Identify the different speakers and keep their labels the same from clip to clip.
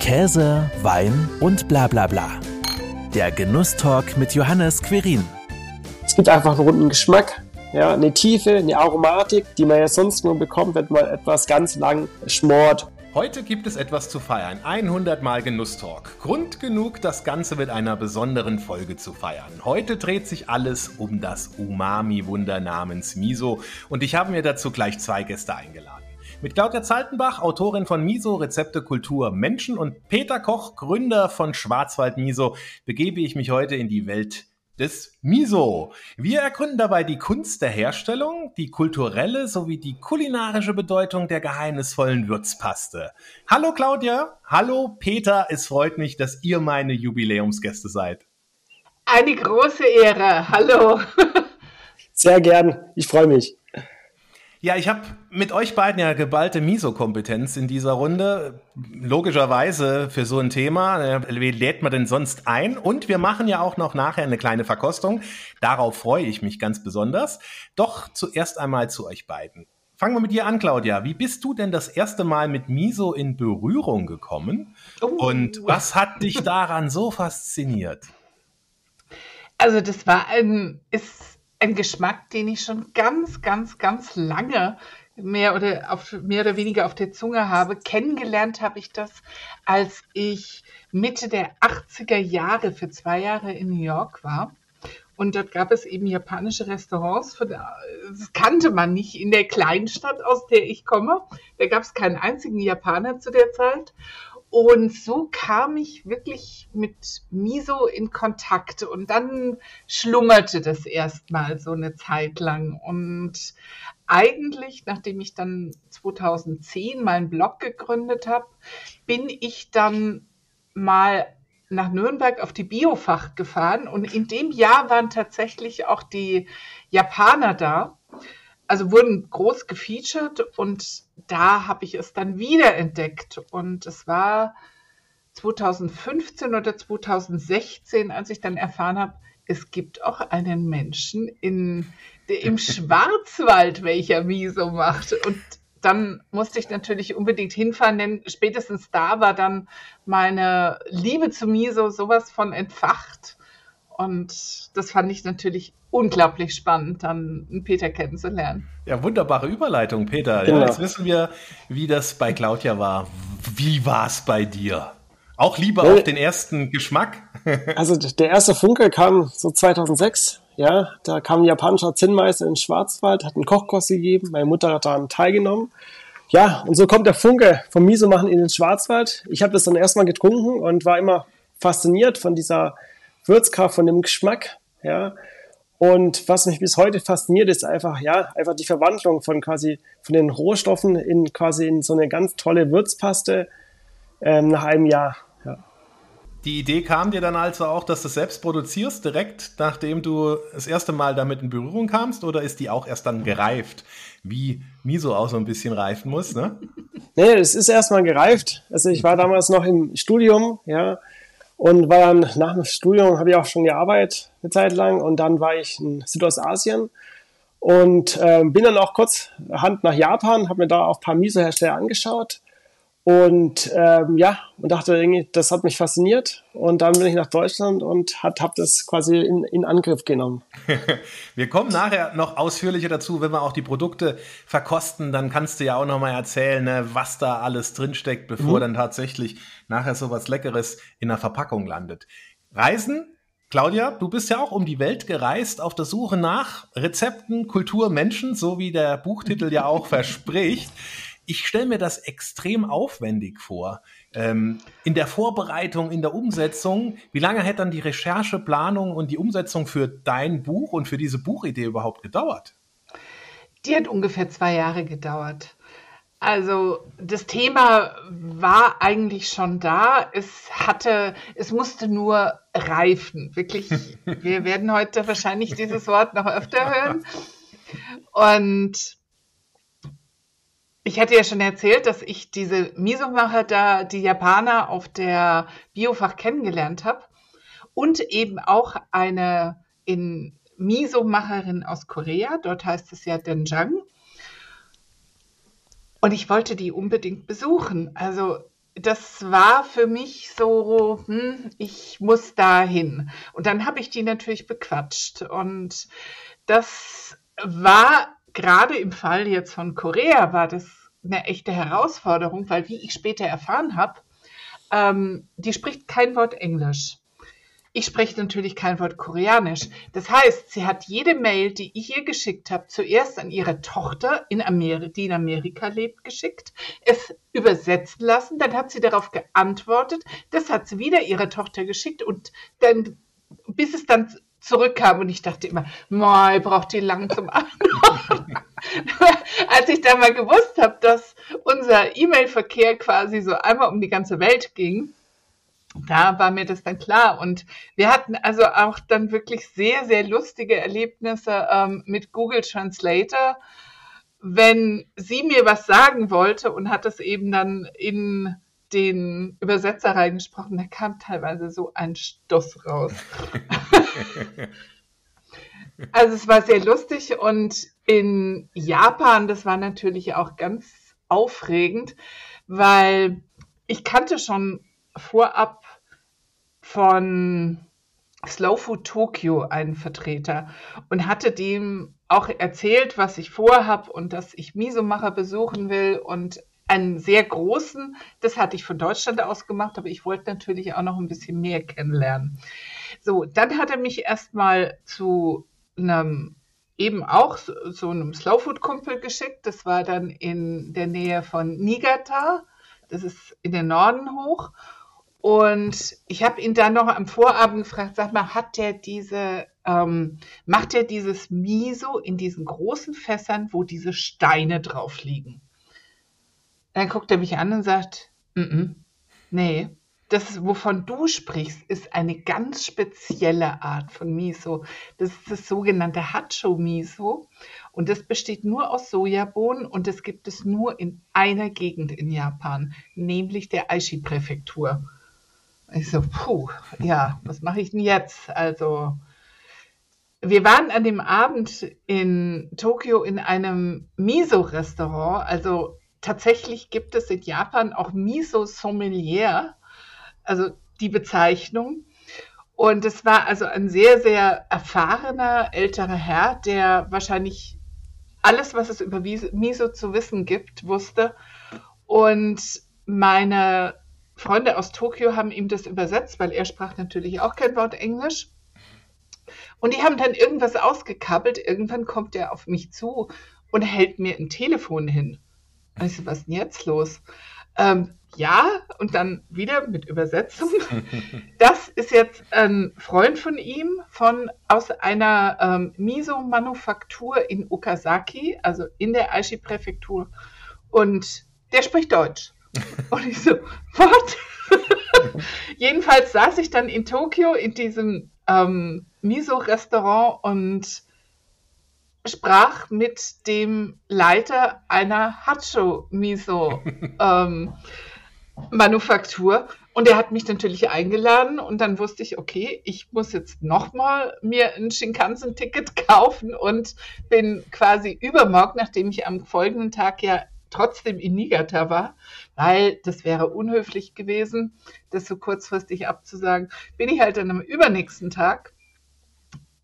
Speaker 1: Käse, Wein und bla bla bla. Der Genusstalk mit Johannes Querin.
Speaker 2: Es gibt einfach einen runden Geschmack, ja, eine Tiefe, eine Aromatik, die man ja sonst nur bekommt, wenn man etwas ganz lang schmort.
Speaker 3: Heute gibt es etwas zu feiern. 100 Mal Genusstalk. Grund genug, das Ganze mit einer besonderen Folge zu feiern. Heute dreht sich alles um das Umami-Wunder namens Miso und ich habe mir dazu gleich zwei Gäste eingeladen. Mit Claudia Zaltenbach, Autorin von Miso, Rezepte, Kultur, Menschen und Peter Koch, Gründer von Schwarzwald Miso, begebe ich mich heute in die Welt des Miso. Wir ergründen dabei die Kunst der Herstellung, die kulturelle sowie die kulinarische Bedeutung der geheimnisvollen Würzpaste. Hallo Claudia, hallo Peter, es freut mich, dass ihr meine Jubiläumsgäste seid.
Speaker 4: Eine große Ehre, hallo.
Speaker 2: Sehr gern, ich freue mich.
Speaker 3: Ja, ich habe mit euch beiden ja geballte Miso-Kompetenz in dieser Runde. Logischerweise für so ein Thema. Äh, wie lädt man denn sonst ein? Und wir machen ja auch noch nachher eine kleine Verkostung. Darauf freue ich mich ganz besonders. Doch zuerst einmal zu euch beiden. Fangen wir mit dir an, Claudia. Wie bist du denn das erste Mal mit Miso in Berührung gekommen? Oh. Und was hat dich daran so fasziniert?
Speaker 4: Also das war ein, ist ein Geschmack, den ich schon ganz, ganz, ganz lange mehr oder, auf, mehr oder weniger auf der Zunge habe. Kennengelernt habe ich das, als ich Mitte der 80er Jahre für zwei Jahre in New York war. Und dort gab es eben japanische Restaurants. Das kannte man nicht in der Kleinstadt, aus der ich komme. Da gab es keinen einzigen Japaner zu der Zeit. Und so kam ich wirklich mit Miso in Kontakt. Und dann schlummerte das erstmal so eine Zeit lang. Und eigentlich, nachdem ich dann 2010 meinen Blog gegründet habe, bin ich dann mal nach Nürnberg auf die Biofach gefahren. Und in dem Jahr waren tatsächlich auch die Japaner da also wurden groß gefeatured und da habe ich es dann wieder entdeckt. Und es war 2015 oder 2016, als ich dann erfahren habe, es gibt auch einen Menschen in, der im Schwarzwald, welcher Miso macht. Und dann musste ich natürlich unbedingt hinfahren, denn spätestens da war dann meine Liebe zu Miso sowas von entfacht. Und das fand ich natürlich unglaublich spannend, dann Peter kennenzulernen.
Speaker 3: Ja, wunderbare Überleitung, Peter. Genau. Ja, jetzt wissen wir, wie das bei Claudia war. Wie war es bei dir? Auch lieber auf den ersten Geschmack?
Speaker 2: also der erste Funke kam so 2006. Ja, da kam ein japanischer Zinnmeister in Schwarzwald, hat einen Kochkurs gegeben. Meine Mutter hat daran teilgenommen. Ja, und so kommt der Funke vom Miso machen in den Schwarzwald. Ich habe das dann erstmal getrunken und war immer fasziniert von dieser Würzkraft, von dem Geschmack, ja. Und was mich bis heute fasziniert, ist einfach, ja, einfach die Verwandlung von quasi, von den Rohstoffen in quasi in so eine ganz tolle Würzpaste ähm, nach einem Jahr. Ja.
Speaker 3: Die Idee kam dir dann also auch, dass du es selbst produzierst, direkt nachdem du das erste Mal damit in Berührung kamst, oder ist die auch erst dann gereift, wie Miso auch so ein bisschen reifen muss, ne?
Speaker 2: Nee, es ist erstmal gereift. Also ich war damals noch im Studium, ja, und war dann nach dem Studium, habe ich auch schon gearbeitet eine Zeit lang. Und dann war ich in Südostasien und äh, bin dann auch kurz Hand nach Japan, habe mir da auch ein paar Miso-Hersteller angeschaut und ähm, ja, und dachte irgendwie, das hat mich fasziniert. Und dann bin ich nach Deutschland und habe das quasi in, in Angriff genommen.
Speaker 3: wir kommen nachher noch ausführlicher dazu, wenn wir auch die Produkte verkosten. Dann kannst du ja auch noch mal erzählen, ne, was da alles drinsteckt, bevor mhm. dann tatsächlich nachher so was Leckeres in der Verpackung landet. Reisen Claudia, du bist ja auch um die Welt gereist auf der Suche nach Rezepten, Kultur, Menschen, so wie der Buchtitel ja auch verspricht ich stelle mir das extrem aufwendig vor. Ähm, in der Vorbereitung, in der Umsetzung, wie lange hätte dann die Recherche, Planung und die Umsetzung für dein Buch und für diese Buchidee überhaupt gedauert?
Speaker 4: Die hat ungefähr zwei Jahre gedauert. Also das Thema war eigentlich schon da. Es hatte, es musste nur reifen. Wirklich, wir werden heute wahrscheinlich dieses Wort noch öfter hören. Und ich hatte ja schon erzählt, dass ich diese Miso-Macher da, die Japaner auf der Biofach kennengelernt habe und eben auch eine in Miso-Macherin aus Korea, dort heißt es ja Denjang. Und ich wollte die unbedingt besuchen. Also das war für mich so, hm, ich muss da hin. Und dann habe ich die natürlich bequatscht. Und das war gerade im Fall jetzt von Korea, war das eine echte Herausforderung, weil wie ich später erfahren habe, ähm, die spricht kein Wort Englisch. Ich spreche natürlich kein Wort Koreanisch. Das heißt, sie hat jede Mail, die ich ihr geschickt habe, zuerst an ihre Tochter, in Ameri die in Amerika lebt, geschickt, es übersetzen lassen. Dann hat sie darauf geantwortet. Das hat sie wieder ihrer Tochter geschickt und dann, bis es dann zurückkam und ich dachte immer, moi, braucht die lang zum Antworten. Als ich dann mal gewusst habe, dass unser E-Mail-Verkehr quasi so einmal um die ganze Welt ging, da war mir das dann klar. Und wir hatten also auch dann wirklich sehr, sehr lustige Erlebnisse ähm, mit Google Translator. Wenn sie mir was sagen wollte und hat es eben dann in den Übersetzer reingesprochen, da kam teilweise so ein Stoß raus. also es war sehr lustig und in Japan, das war natürlich auch ganz aufregend, weil ich kannte schon vorab von Slow Food Tokyo einen Vertreter und hatte dem auch erzählt, was ich vorhab und dass ich Misomacher besuchen will und einen sehr großen, das hatte ich von Deutschland aus gemacht, aber ich wollte natürlich auch noch ein bisschen mehr kennenlernen. So, dann hat er mich erstmal zu einem eben auch so, einem Slowfood-Kumpel geschickt. Das war dann in der Nähe von Niigata. Das ist in den Norden hoch. Und ich habe ihn dann noch am Vorabend gefragt, sag mal, hat der diese, ähm, macht er dieses Miso in diesen großen Fässern, wo diese Steine drauf liegen? Dann guckt er mich an und sagt, mm -mm, nee, das, wovon du sprichst, ist eine ganz spezielle Art von Miso. Das ist das sogenannte Hacho Miso. Und das besteht nur aus Sojabohnen und das gibt es nur in einer Gegend in Japan, nämlich der Aichi-Präfektur. Ich so, puh, ja, was mache ich denn jetzt? Also, wir waren an dem Abend in Tokio in einem Miso-Restaurant. Also tatsächlich gibt es in Japan auch Miso-Sommelier, also die Bezeichnung. Und es war also ein sehr, sehr erfahrener älterer Herr, der wahrscheinlich alles, was es über Miso zu wissen gibt, wusste. Und meine Freunde aus Tokio haben ihm das übersetzt, weil er sprach natürlich auch kein Wort Englisch. Und die haben dann irgendwas ausgekabbelt. Irgendwann kommt er auf mich zu und hält mir ein Telefon hin. Und ich so, was ist denn jetzt los? Ähm, ja, und dann wieder mit Übersetzung. Das ist jetzt ein Freund von ihm von aus einer ähm, Miso-Manufaktur in Okazaki, also in der Aichi-Präfektur. Und der spricht Deutsch. Und ich so, what? Jedenfalls saß ich dann in Tokio in diesem ähm, Miso-Restaurant und sprach mit dem Leiter einer Hacho-Miso-Manufaktur. Ähm, und er hat mich natürlich eingeladen und dann wusste ich, okay, ich muss jetzt nochmal mir ein Shinkansen-Ticket kaufen und bin quasi übermorgen, nachdem ich am folgenden Tag ja trotzdem in Niigata war, weil das wäre unhöflich gewesen, das so kurzfristig abzusagen, bin ich halt dann am übernächsten Tag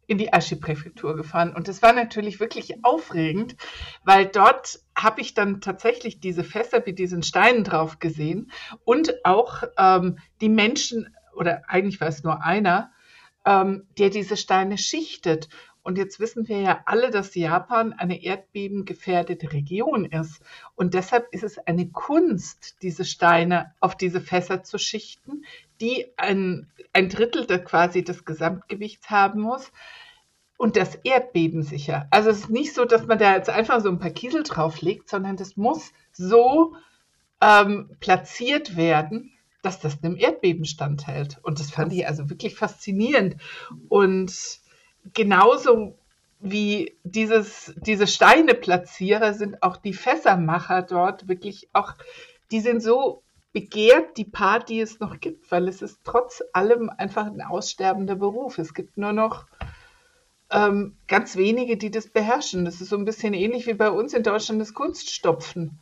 Speaker 4: in die Aichi-Präfektur gefahren. Und das war natürlich wirklich aufregend, weil dort habe ich dann tatsächlich diese Fässer mit diesen Steinen drauf gesehen und auch ähm, die Menschen, oder eigentlich war es nur einer, ähm, der diese Steine schichtet. Und jetzt wissen wir ja alle, dass Japan eine erdbebengefährdete Region ist. Und deshalb ist es eine Kunst, diese Steine auf diese Fässer zu schichten, die ein, ein Drittel der, quasi des Gesamtgewichts haben muss. Und das erdbebensicher. Also es ist nicht so, dass man da jetzt einfach so ein paar Kiesel drauflegt, sondern das muss so ähm, platziert werden, dass das einem Erdbeben standhält. Und das fand ich also wirklich faszinierend. Und genauso wie dieses, diese Steineplatzierer sind auch die Fässermacher dort wirklich auch, die sind so begehrt, die paar, die es noch gibt, weil es ist trotz allem einfach ein aussterbender Beruf. Es gibt nur noch ähm, ganz wenige, die das beherrschen. Das ist so ein bisschen ähnlich wie bei uns in Deutschland das Kunststopfen.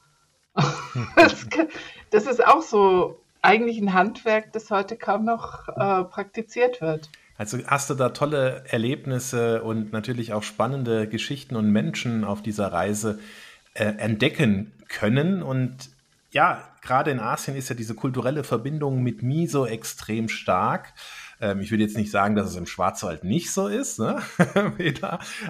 Speaker 4: das, das ist auch so eigentlich ein Handwerk, das heute kaum noch äh, praktiziert wird.
Speaker 3: Also hast du da tolle Erlebnisse und natürlich auch spannende Geschichten und Menschen auf dieser Reise äh, entdecken können. Und ja, gerade in Asien ist ja diese kulturelle Verbindung mit Miso extrem stark. Ähm, ich würde jetzt nicht sagen, dass es im Schwarzwald nicht so ist, ne?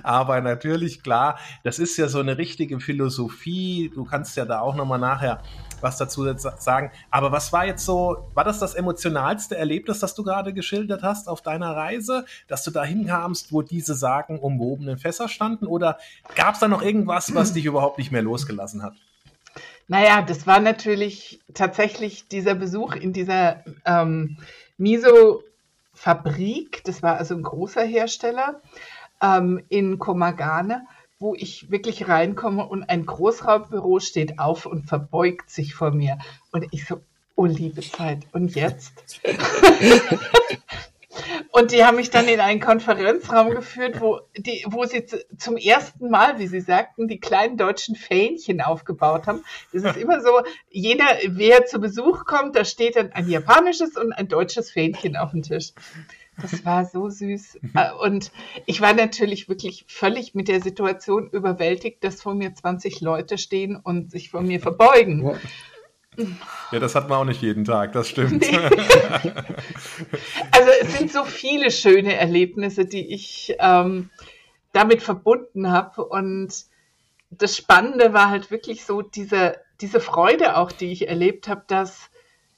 Speaker 3: Aber natürlich, klar, das ist ja so eine richtige Philosophie. Du kannst ja da auch nochmal nachher was dazu sagen. Aber was war jetzt so, war das das emotionalste Erlebnis, das du gerade geschildert hast auf deiner Reise, dass du da hinkamst, wo diese Sagen umwobenen Fässer standen? Oder gab es da noch irgendwas, was dich überhaupt nicht mehr losgelassen hat?
Speaker 4: Naja, das war natürlich tatsächlich dieser Besuch in dieser ähm, Miso Fabrik, das war also ein großer Hersteller ähm, in Komagane, wo ich wirklich reinkomme und ein Großraumbüro steht auf und verbeugt sich vor mir. Und ich so, oh liebe Zeit, und jetzt? Und die haben mich dann in einen Konferenzraum geführt, wo, die, wo sie zum ersten Mal, wie sie sagten, die kleinen deutschen Fähnchen aufgebaut haben. Das ist immer so, jeder, wer zu Besuch kommt, da steht dann ein japanisches und ein deutsches Fähnchen auf dem Tisch. Das war so süß. Äh, und ich war natürlich wirklich völlig mit der Situation überwältigt, dass vor mir 20 Leute stehen und sich vor mir verbeugen.
Speaker 3: Ja, das hat man auch nicht jeden Tag, das stimmt. Nee.
Speaker 4: Also es sind so viele schöne Erlebnisse, die ich ähm, damit verbunden habe. Und das Spannende war halt wirklich so diese, diese Freude auch, die ich erlebt habe, dass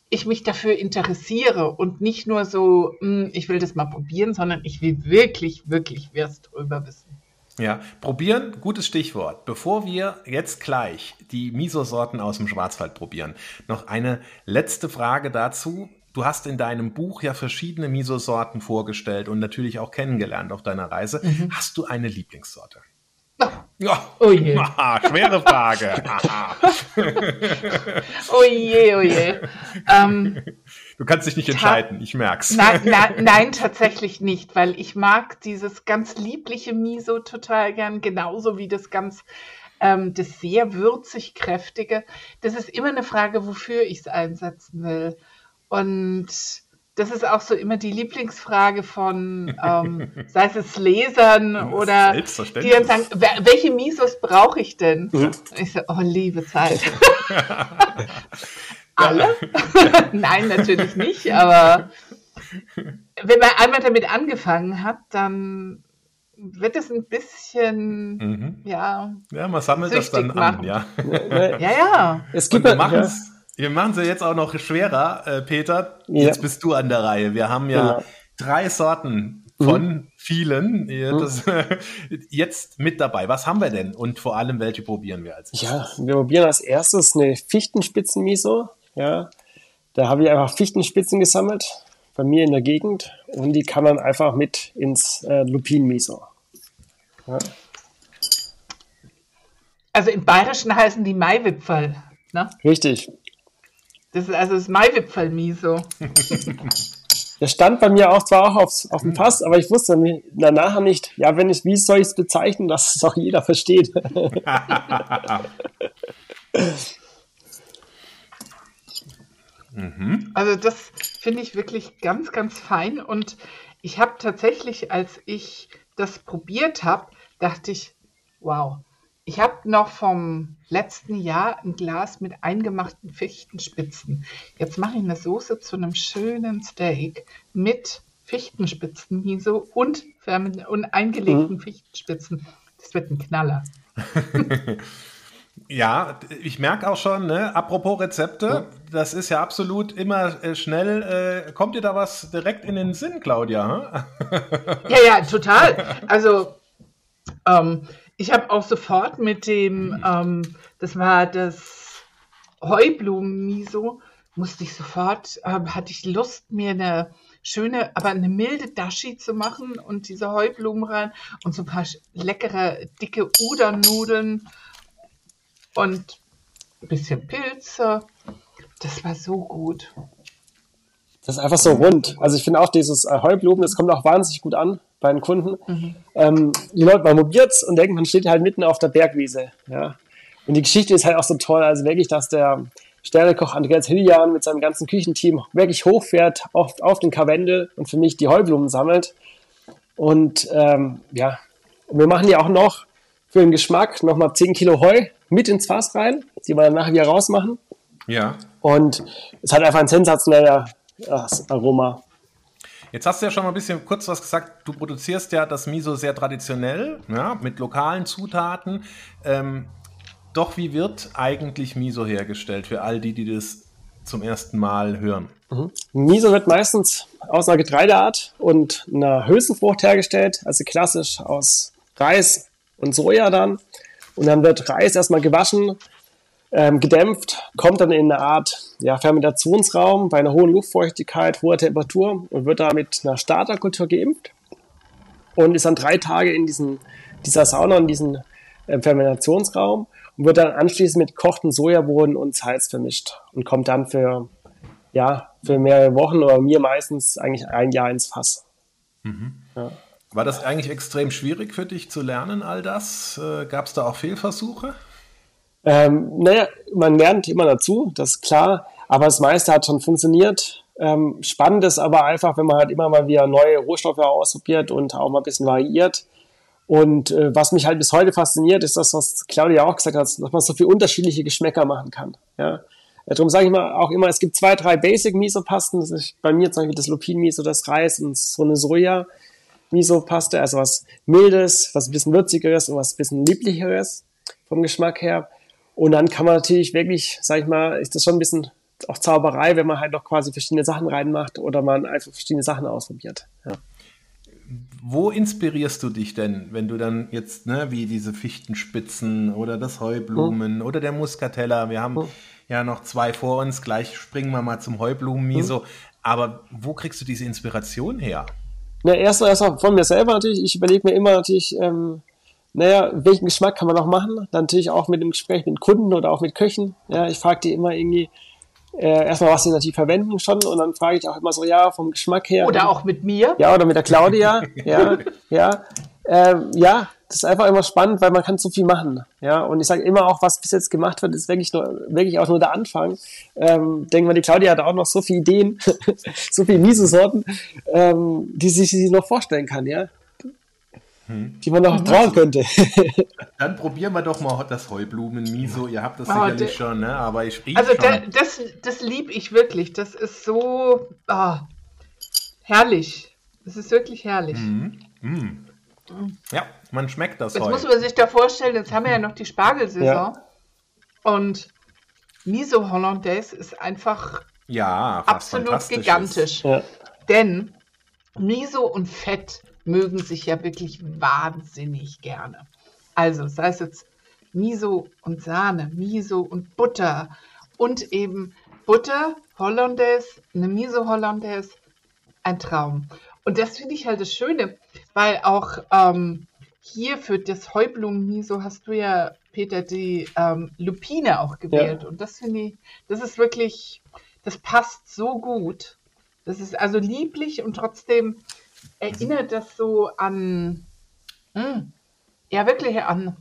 Speaker 4: ich mich dafür interessiere und nicht nur so, hm, ich will das mal probieren, sondern ich will wirklich, wirklich was drüber wissen.
Speaker 3: Ja, probieren, gutes Stichwort. Bevor wir jetzt gleich die Miso-Sorten aus dem Schwarzwald probieren, noch eine letzte Frage dazu. Du hast in deinem Buch ja verschiedene Miso-Sorten vorgestellt und natürlich auch kennengelernt auf deiner Reise. Mhm. Hast du eine Lieblingssorte?
Speaker 4: Ja. Oh je.
Speaker 3: Aha, schwere Frage.
Speaker 4: oh je, oh je. Ähm,
Speaker 3: du kannst dich nicht entscheiden, ich merk's.
Speaker 4: Nein, nein, nein, tatsächlich nicht, weil ich mag dieses ganz liebliche Miso total gern, genauso wie das ganz, ähm, das sehr würzig kräftige. Das ist immer eine Frage, wofür ich es einsetzen will. Und das ist auch so immer die Lieblingsfrage von, ähm, sei es Lesern oder die dann sagen, welche Misos brauche ich denn? Mhm. Ich so, oh, liebe Zeit. Alle? Nein, natürlich nicht, aber wenn man einmal damit angefangen hat, dann wird es ein bisschen, mhm. ja.
Speaker 3: Ja, man sammelt das dann machen. an, ja.
Speaker 4: ja, ja.
Speaker 3: Es gibt Und wir ja. Wir machen es jetzt auch noch schwerer, äh, Peter. Ja. Jetzt bist du an der Reihe. Wir haben ja genau. drei Sorten von mhm. vielen mhm. das, jetzt mit dabei. Was haben wir denn? Und vor allem, welche probieren wir als
Speaker 2: erstes? Ja, wir probieren als erstes eine Fichtenspitzen-Miso. Ja, da habe ich einfach Fichtenspitzen gesammelt bei mir in der Gegend und die kann man einfach mit ins äh, Lupin-Miso. Ja.
Speaker 4: Also im Bayerischen heißen die Maiwipfel. Ne?
Speaker 2: Richtig.
Speaker 4: Das ist also das Maiwipfel-Miso.
Speaker 2: Der stand bei mir auch zwar auch aufs, auf dem Pass, aber ich wusste danach nicht, ja, wenn ich, wie soll ich es bezeichnen, dass es auch jeder versteht.
Speaker 4: Mhm. Also das finde ich wirklich ganz, ganz fein. Und ich habe tatsächlich, als ich das probiert habe, dachte ich, wow, ich habe noch vom letzten Jahr ein Glas mit eingemachten Fichtenspitzen. Jetzt mache ich eine Soße zu einem schönen Steak mit Fichtenspitzen, Miso und, und eingelegten mhm. Fichtenspitzen. Das wird ein Knaller.
Speaker 3: Ja, ich merke auch schon, ne? apropos Rezepte, das ist ja absolut immer äh, schnell. Äh, kommt dir da was direkt in den Sinn, Claudia?
Speaker 4: ja, ja, total. Also, ähm, ich habe auch sofort mit dem, ähm, das war das Heublumen-Miso, musste ich sofort, äh, hatte ich Lust, mir eine schöne, aber eine milde Dashi zu machen und diese Heublumen rein und so ein paar leckere, dicke Udon-Nudeln und ein bisschen Pilze. Das war so gut.
Speaker 2: Das ist einfach so rund. Also ich finde auch dieses äh, Heublumen, das kommt auch wahnsinnig gut an bei den Kunden. Mhm. Ähm, die Leute, man probiert und denkt, man steht halt mitten auf der Bergwiese. Ja. Und die Geschichte ist halt auch so toll. Also wirklich, dass der Sternekoch Andreas Hillian mit seinem ganzen Küchenteam wirklich hochfährt auf, auf den Karwendel und für mich die Heublumen sammelt. Und ähm, ja, wir machen ja auch noch für den Geschmack nochmal 10 Kilo Heu mit ins Fass rein, die wir dann nachher wieder rausmachen.
Speaker 3: Ja.
Speaker 2: Und es hat einfach ein sensationeller Aroma.
Speaker 3: Jetzt hast du ja schon mal ein bisschen kurz was gesagt. Du produzierst ja das Miso sehr traditionell, ja, mit lokalen Zutaten. Ähm, doch wie wird eigentlich Miso hergestellt für all die, die das zum ersten Mal hören?
Speaker 2: Mhm. Miso wird meistens aus einer Getreideart und einer Hülsenfrucht hergestellt, also klassisch aus Reis und Soja dann. Und dann wird Reis erstmal gewaschen, ähm, gedämpft, kommt dann in eine Art ja, Fermentationsraum bei einer hohen Luftfeuchtigkeit, hoher Temperatur und wird da mit einer Starterkultur geimpft und ist dann drei Tage in diesen, dieser Sauna, in diesem äh, Fermentationsraum und wird dann anschließend mit kochten Sojabohnen und Salz vermischt und kommt dann für, ja, für mehrere Wochen oder mir meistens eigentlich ein Jahr ins Fass.
Speaker 3: Mhm. Ja. War das eigentlich extrem schwierig für dich zu lernen, all das? Äh, Gab es da auch Fehlversuche?
Speaker 2: Ähm, naja, man lernt immer dazu, das ist klar, aber das meiste hat schon funktioniert. Ähm, spannend ist aber einfach, wenn man halt immer mal wieder neue Rohstoffe ausprobiert und auch mal ein bisschen variiert. Und äh, was mich halt bis heute fasziniert, ist das, was Claudia auch gesagt hat, dass man so viele unterschiedliche Geschmäcker machen kann. Ja? Darum sage ich mal auch immer, es gibt zwei, drei Basic-Miso-Pasten. Das ist bei mir zum Beispiel das Lupin-Miso, das Reis und so eine Soja-Miso-Paste. Also was Mildes, was ein bisschen Würzigeres und was ein bisschen Lieblicheres vom Geschmack her. Und dann kann man natürlich wirklich, sag ich mal, ist das schon ein bisschen auch Zauberei, wenn man halt noch quasi verschiedene Sachen reinmacht oder man einfach verschiedene Sachen ausprobiert. Ja.
Speaker 3: Wo inspirierst du dich denn, wenn du dann jetzt, ne, wie diese Fichtenspitzen oder das Heublumen hm. oder der Muscatella, wir haben hm. ja noch zwei vor uns, gleich springen wir mal zum Heublumen-Miso. Hm. Aber wo kriegst du diese Inspiration her?
Speaker 2: Na, erst erst von mir selber natürlich. Ich überlege mir immer natürlich, ähm, naja, welchen Geschmack kann man noch machen? Dann natürlich auch mit dem Gespräch mit Kunden oder auch mit Köchen. Ja, ich frage die immer irgendwie äh, erstmal, was sie natürlich verwenden schon und dann frage ich auch immer so, ja, vom Geschmack her.
Speaker 4: Oder auch mit mir.
Speaker 2: Ja, oder mit der Claudia. ja, ja. Ähm, ja, das ist einfach immer spannend, weil man kann so viel machen. Ja, und ich sage immer auch, was bis jetzt gemacht wird, ist wirklich nur, wirklich auch nur der Anfang. Ähm, denken wir, die Claudia hat auch noch so viele Ideen, so viele Miso-Sorten, ähm, die sich sie noch vorstellen kann, ja hm. die man noch trauen könnte.
Speaker 3: Dann probieren wir doch mal das Heublumen-Miso. Ihr habt das oh, sicherlich schon, ne? aber ich
Speaker 4: rieche Also da, das, das liebe ich wirklich. Das ist so oh, herrlich. Das ist wirklich herrlich. Mm.
Speaker 3: Mm. Ja, man schmeckt das
Speaker 4: Jetzt Heu. muss man sich da vorstellen, jetzt haben wir ja noch die Spargelsaison. Ja. Und Miso Hollandaise ist einfach
Speaker 3: ja,
Speaker 4: absolut gigantisch. Ja. Denn Miso und Fett mögen sich ja wirklich wahnsinnig gerne. Also sei es jetzt Miso und Sahne, Miso und Butter und eben Butter, Hollandaise, eine Miso Hollandaise, ein Traum. Und das finde ich halt das Schöne, weil auch ähm, hier für das Heublumen-Miso hast du ja, Peter, die ähm, Lupine auch gewählt. Ja. Und das finde ich, das ist wirklich, das passt so gut. Das ist also lieblich und trotzdem erinnert das so an, mh, hm, ja wirklich an,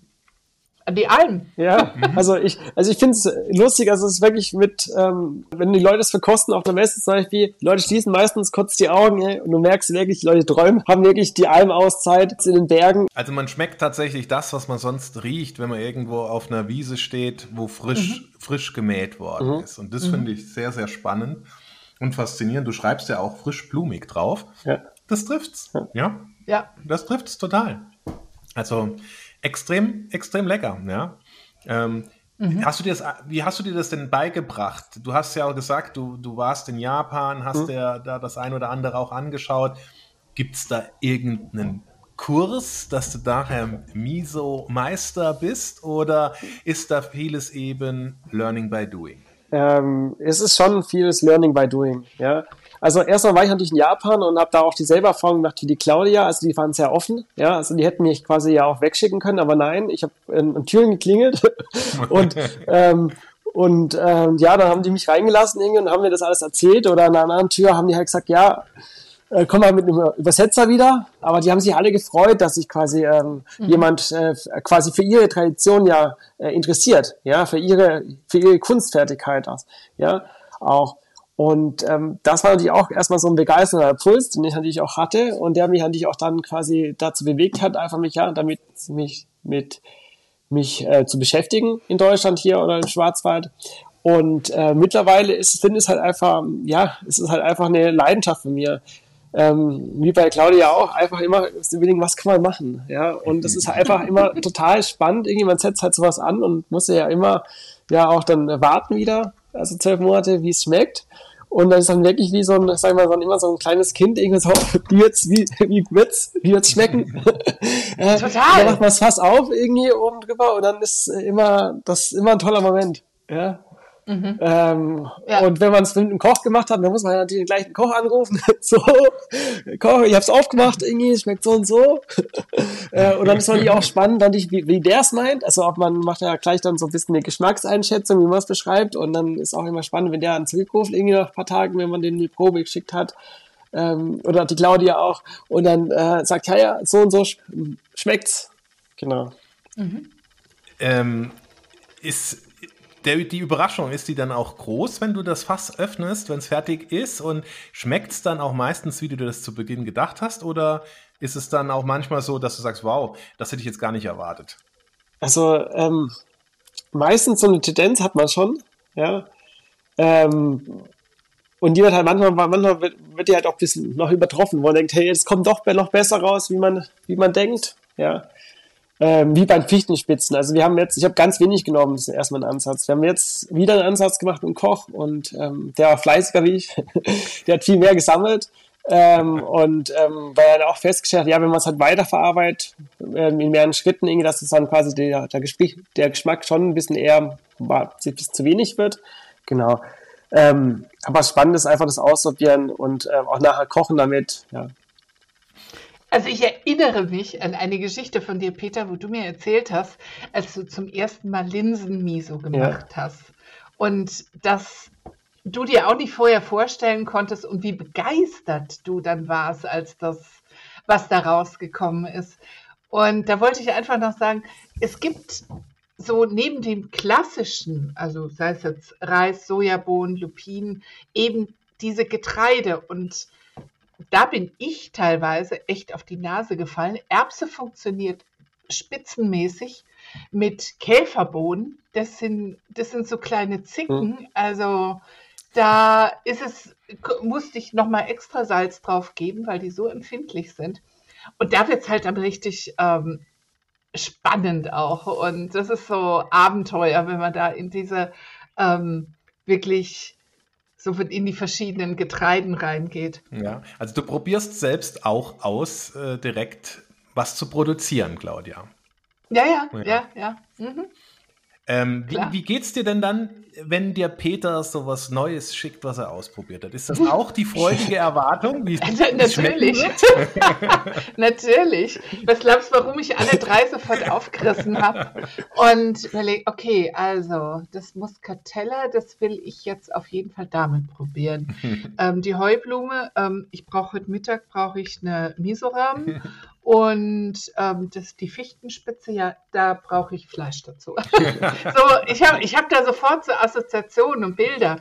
Speaker 4: an die Alm.
Speaker 2: Ja, also ich, also ich finde es lustig, also es ist wirklich mit, ähm, wenn die Leute es verkosten auf der Messe zum Beispiel, die Leute schließen meistens kurz die Augen ey, und du merkst wirklich, die Leute träumen, haben wirklich die Almauszeit in den Bergen.
Speaker 3: Also man schmeckt tatsächlich das, was man sonst riecht, wenn man irgendwo auf einer Wiese steht, wo frisch, mhm. frisch gemäht worden mhm. ist. Und das mhm. finde ich sehr, sehr spannend und faszinierend. Du schreibst ja auch frisch blumig drauf. Ja. Das trifft's. Ja. Ja. Das trifft's total. Also extrem, extrem lecker, ja. Ähm, mhm. Hast du dir das, wie hast du dir das denn beigebracht? Du hast ja auch gesagt, du, du warst in Japan, hast mhm. dir da das ein oder andere auch angeschaut. Gibt es da irgendeinen Kurs, dass du daher Miso-Meister bist oder ist da vieles eben Learning by Doing?
Speaker 2: Ähm, es ist schon vieles Learning by Doing, ja. Also erstmal war ich natürlich in Japan und habe da auch dieselbe Erfahrung gemacht wie die Claudia. Also die waren sehr offen. Ja, also die hätten mich quasi ja auch wegschicken können, aber nein, ich habe in, in Türen geklingelt und ähm, und ähm, ja, dann haben die mich reingelassen irgendwie und haben mir das alles erzählt oder an einer anderen Tür haben die halt gesagt, ja, äh, komme halt mit einem Übersetzer wieder, aber die haben sich alle gefreut, dass sich quasi ähm, mhm. jemand äh, quasi für ihre Tradition ja äh, interessiert, ja, für ihre, für ihre Kunstfertigkeit, ja, auch. Und ähm, das war natürlich auch erstmal so ein begeisternder Puls, den ich natürlich auch hatte und der mich natürlich auch dann quasi dazu bewegt hat, einfach mich ja damit mich mit mich äh, zu beschäftigen in Deutschland hier oder im Schwarzwald. Und äh, mittlerweile ist finde es halt einfach, ja, es ist halt einfach eine Leidenschaft von mir. Ähm, wie bei Claudia auch, einfach immer überlegen, was kann man machen, ja. Und das ist einfach immer total spannend. Irgendwie man setzt halt sowas an und muss ja immer ja auch dann warten wieder, also zwölf Monate, wie es schmeckt. Und dann ist dann wirklich wie so ein, sag ich mal, so immer so ein kleines Kind, irgendwie so, wie wird's, wie, wie wird's, wie wird's schmecken? Total. Dann macht man das Fass auf irgendwie oben drüber und dann ist immer, das ist immer ein toller Moment. Ja. Mhm. Ähm, ja. Und wenn man es mit einem Koch gemacht hat, dann muss man ja natürlich gleich einen Koch anrufen. so, Koch, ich hab's aufgemacht, irgendwie, schmeckt so und so. äh, und dann ist natürlich auch spannend, dann wie, wie der es meint. Also auch man macht ja gleich dann so ein bisschen eine Geschmackseinschätzung, wie man es beschreibt. Und dann ist auch immer spannend, wenn der einen zurückruft, irgendwie nach ein paar Tagen, wenn man den in die Probe geschickt hat. Ähm, oder die Claudia auch. Und dann äh, sagt, ja, ja, so und so sch schmeckt's. Genau.
Speaker 3: Mhm. Ähm, ist der, die Überraschung, ist die dann auch groß, wenn du das Fass öffnest, wenn es fertig ist? Und schmeckt es dann auch meistens, wie du das zu Beginn gedacht hast? Oder ist es dann auch manchmal so, dass du sagst, wow, das hätte ich jetzt gar nicht erwartet?
Speaker 2: Also ähm, meistens so eine Tendenz hat man schon, ja. Ähm, und die wird halt manchmal, manchmal wird, wird die halt auch ein bisschen noch übertroffen, wo man denkt, hey, es kommt doch noch besser raus, wie man, wie man denkt, ja ähm, wie bei den Fichtenspitzen. Also wir haben jetzt, ich habe ganz wenig genommen, das ist erstmal ein Ansatz. Wir haben jetzt wieder einen Ansatz gemacht dem Koch und ähm, der war fleißiger wie ich. der hat viel mehr gesammelt. Ähm, und ähm, weil er auch festgestellt hat, ja, wenn man es halt weiterverarbeitet, ähm, in mehreren Schritten, irgendwie, dass es dann quasi der, der, Gespräch, der Geschmack schon ein bisschen eher war, ein bisschen zu wenig wird. Genau. Ähm, aber spannend ist einfach das Aussortieren und äh, auch nachher kochen damit. Ja,
Speaker 4: also ich erinnere mich an eine Geschichte von dir, Peter, wo du mir erzählt hast, als du zum ersten Mal Linsenmiso gemacht ja. hast. Und dass du dir auch nicht vorher vorstellen konntest und wie begeistert du dann warst, als das, was da rausgekommen ist. Und da wollte ich einfach noch sagen, es gibt so neben dem klassischen, also sei es jetzt Reis, Sojabohnen, Lupinen, eben diese Getreide und da bin ich teilweise echt auf die Nase gefallen. Erbse funktioniert spitzenmäßig mit Käferbohnen. Das sind, das sind so kleine Zicken. Hm. Also da ist es, musste ich nochmal extra Salz drauf geben, weil die so empfindlich sind. Und da wird es halt dann richtig ähm, spannend auch. Und das ist so Abenteuer, wenn man da in diese ähm, wirklich so in die verschiedenen Getreiden reingeht.
Speaker 3: Ja, also du probierst selbst auch aus, äh, direkt was zu produzieren, Claudia.
Speaker 4: Ja, ja, ja, ja. ja. Mhm.
Speaker 3: Ähm, wie, wie geht's dir denn dann, wenn dir Peter so was Neues schickt, was er ausprobiert hat? Ist das auch die freudige Erwartung? Wie
Speaker 4: Natürlich. Natürlich. Was glaubst du, warum ich alle drei sofort aufgerissen habe? Und überlege, okay, also das Muscatella, das will ich jetzt auf jeden Fall damit probieren. ähm, die Heublume, ähm, ich brauche heute Mittag brauche ich eine Misoram und ähm, das, die Fichtenspitze, ja, da brauche ich Fleisch dazu. so, ich habe ich hab da sofort so Assoziationen und Bilder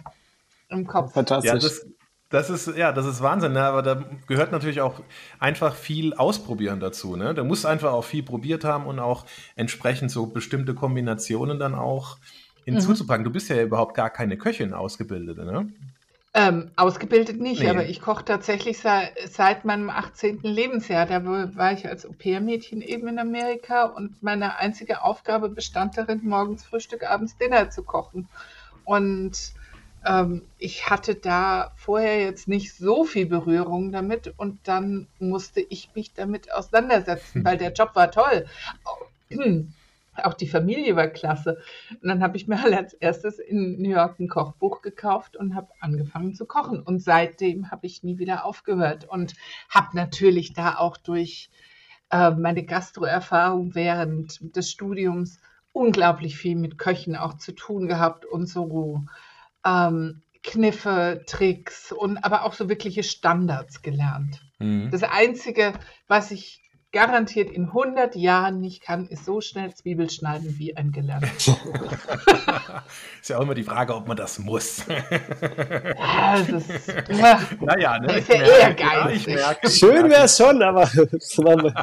Speaker 4: im Kopf.
Speaker 3: Fantastisch. Ja, das, das ist, ja, das ist Wahnsinn, ne? aber da gehört natürlich auch einfach viel Ausprobieren dazu. Ne? Da muss einfach auch viel probiert haben und auch entsprechend so bestimmte Kombinationen dann auch hinzuzupacken. Mhm. Du bist ja überhaupt gar keine Köchin ausgebildete, ne?
Speaker 4: Ähm, ausgebildet nicht, nee. aber ich koche tatsächlich seit, seit, meinem 18. Lebensjahr. Da war ich als Au-pair-Mädchen eben in Amerika und meine einzige Aufgabe bestand darin, morgens Frühstück, abends Dinner zu kochen. Und ähm, ich hatte da vorher jetzt nicht so viel Berührung damit und dann musste ich mich damit auseinandersetzen, weil der Job war toll. Auch die Familie war klasse. Und dann habe ich mir halt als erstes in New York ein Kochbuch gekauft und habe angefangen zu kochen. Und seitdem habe ich nie wieder aufgehört und habe natürlich da auch durch äh, meine Gastroerfahrung während des Studiums unglaublich viel mit Köchen auch zu tun gehabt und so ähm, Kniffe, Tricks und aber auch so wirkliche Standards gelernt. Mhm. Das Einzige, was ich garantiert in 100 Jahren nicht kann, ist so schnell Zwiebel schneiden wie ein Gelernter.
Speaker 3: ist ja auch immer die Frage, ob man das muss.
Speaker 4: ja, das ist,
Speaker 2: naja, ne? ist ja eher geil. Ja, Schön wäre es schon, aber man,